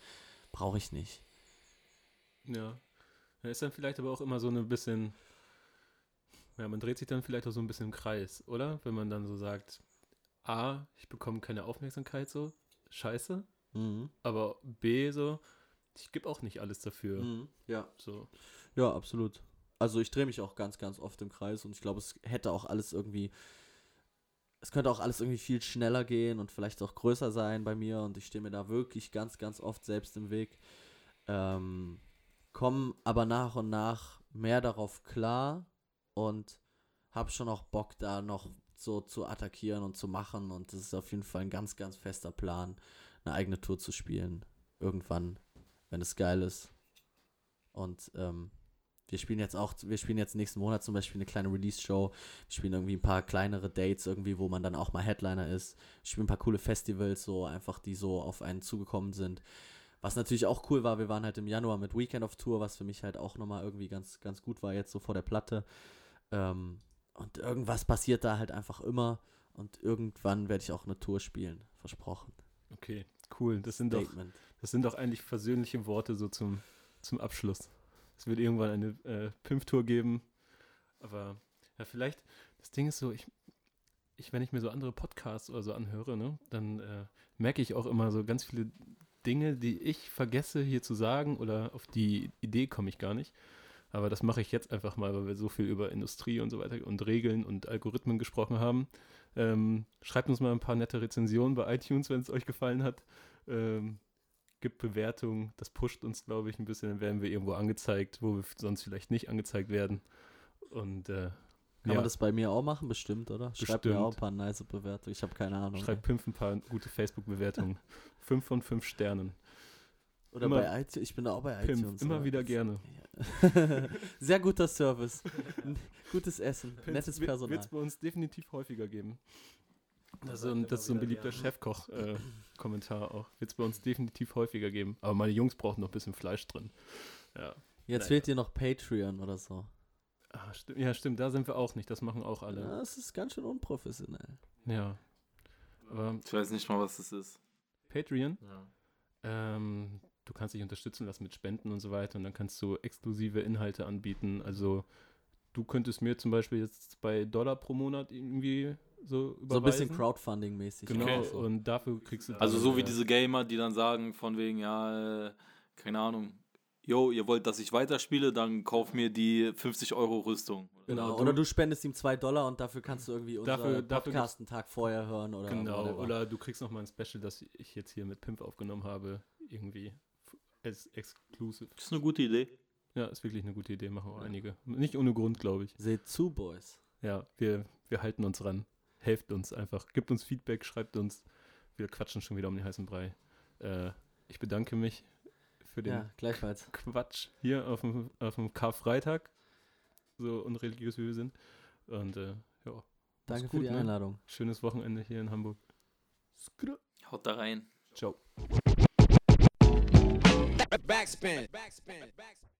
Brauche ich nicht. Ja. Da ist dann vielleicht aber auch immer so ein bisschen. Ja, man dreht sich dann vielleicht auch so ein bisschen im Kreis, oder? Wenn man dann so sagt, A, ich bekomme keine Aufmerksamkeit so, scheiße. Mhm. Aber B, so, ich gebe auch nicht alles dafür. Mhm. Ja. So. Ja, absolut. Also ich drehe mich auch ganz, ganz oft im Kreis und ich glaube, es hätte auch alles irgendwie, es könnte auch alles irgendwie viel schneller gehen und vielleicht auch größer sein bei mir und ich stehe mir da wirklich ganz, ganz oft selbst im Weg. Ähm, komme aber nach und nach mehr darauf klar und habe schon auch Bock da noch so zu attackieren und zu machen und das ist auf jeden Fall ein ganz, ganz fester Plan, eine eigene Tour zu spielen. Irgendwann, wenn es geil ist. Und ähm, wir spielen jetzt auch, wir spielen jetzt nächsten Monat zum Beispiel eine kleine Release-Show. Wir spielen irgendwie ein paar kleinere Dates irgendwie, wo man dann auch mal Headliner ist. Wir spielen ein paar coole Festivals, so einfach, die so auf einen zugekommen sind. Was natürlich auch cool war, wir waren halt im Januar mit Weekend of Tour, was für mich halt auch nochmal irgendwie ganz, ganz gut war, jetzt so vor der Platte. Ähm, und irgendwas passiert da halt einfach immer. Und irgendwann werde ich auch eine Tour spielen. Versprochen. Okay, cool. Das sind doch, das sind doch eigentlich versöhnliche Worte so zum, zum Abschluss. Es wird irgendwann eine äh, Pimp-Tour geben. Aber ja, vielleicht, das Ding ist so, ich, ich, wenn ich mir so andere Podcasts oder so anhöre, ne, dann äh, merke ich auch immer so ganz viele Dinge, die ich vergesse hier zu sagen oder auf die Idee komme ich gar nicht. Aber das mache ich jetzt einfach mal, weil wir so viel über Industrie und so weiter und Regeln und Algorithmen gesprochen haben. Ähm, schreibt uns mal ein paar nette Rezensionen bei iTunes, wenn es euch gefallen hat. Ähm, gibt Bewertungen, das pusht uns, glaube ich, ein bisschen. Dann werden wir irgendwo angezeigt, wo wir sonst vielleicht nicht angezeigt werden. Und äh, Kann ja, man das bei mir auch machen? Bestimmt, oder? Schreib mir auch ein paar nice Bewertungen. Ich habe keine Ahnung. schreibt Pimpf ein paar gute Facebook-Bewertungen. fünf von fünf Sternen. Oder immer- bei iTunes. Ich bin auch bei Pimpf, iTunes. immer wieder gerne. Ja. Sehr guter Service. Gutes Essen. Nettes Wird Personal. es bei uns definitiv häufiger geben. Das ist, so ein, das ist so ein beliebter Chefkoch-Kommentar auch. Wird es bei uns definitiv häufiger geben. Aber meine Jungs brauchen noch ein bisschen Fleisch drin. Ja. Jetzt Naja. fehlt dir noch Patreon oder so. Ah, stimmt, ja, stimmt, da sind wir auch nicht. Das machen auch alle. Ja, das ist ganz schön unprofessionell. Ja. Aber Ich weiß nicht mal, was das ist. Patreon, ähm, du kannst dich unterstützen lassen mit Spenden und so weiter und dann kannst du exklusive Inhalte anbieten. Also du könntest mir zum Beispiel jetzt bei Dollar pro Monat irgendwie so überweisen. So ein bisschen Crowdfunding-mäßig. Genau, Okay. so. und dafür kriegst du Also so wie diese Gamer, die dann sagen, von wegen, ja, äh, keine Ahnung, yo, ihr wollt, dass ich weiterspiele, dann kauf mir die 50 Euro Rüstung. Genau. Oder du- spendest ihm 2 Dollar und dafür kannst du irgendwie unseren Dafür- dafür Podcast einen Tag vorher hören oder Genau, whatever. oder du kriegst nochmal ein Special, das ich jetzt hier mit Pimp aufgenommen habe, irgendwie als exclusive. Das ist eine gute Idee. Ja, ist wirklich eine gute Idee, machen auch einige. Nicht ohne Grund, glaube ich. Seht zu, Boys. Ja, wir, wir halten uns ran. Helft uns einfach. Gibt uns Feedback, schreibt uns. Wir quatschen schon wieder um den heißen Brei. Äh, ich bedanke mich für den Ja, gleichfalls. Quatsch hier auf dem, auf dem Karfreitag. So unreligiös wie wir sind. Und äh, ja, Danke gut, für die ne? Einladung. schönes Wochenende hier in Hamburg. Haut da rein. Ciao. Backspin. Backspin. Backspin.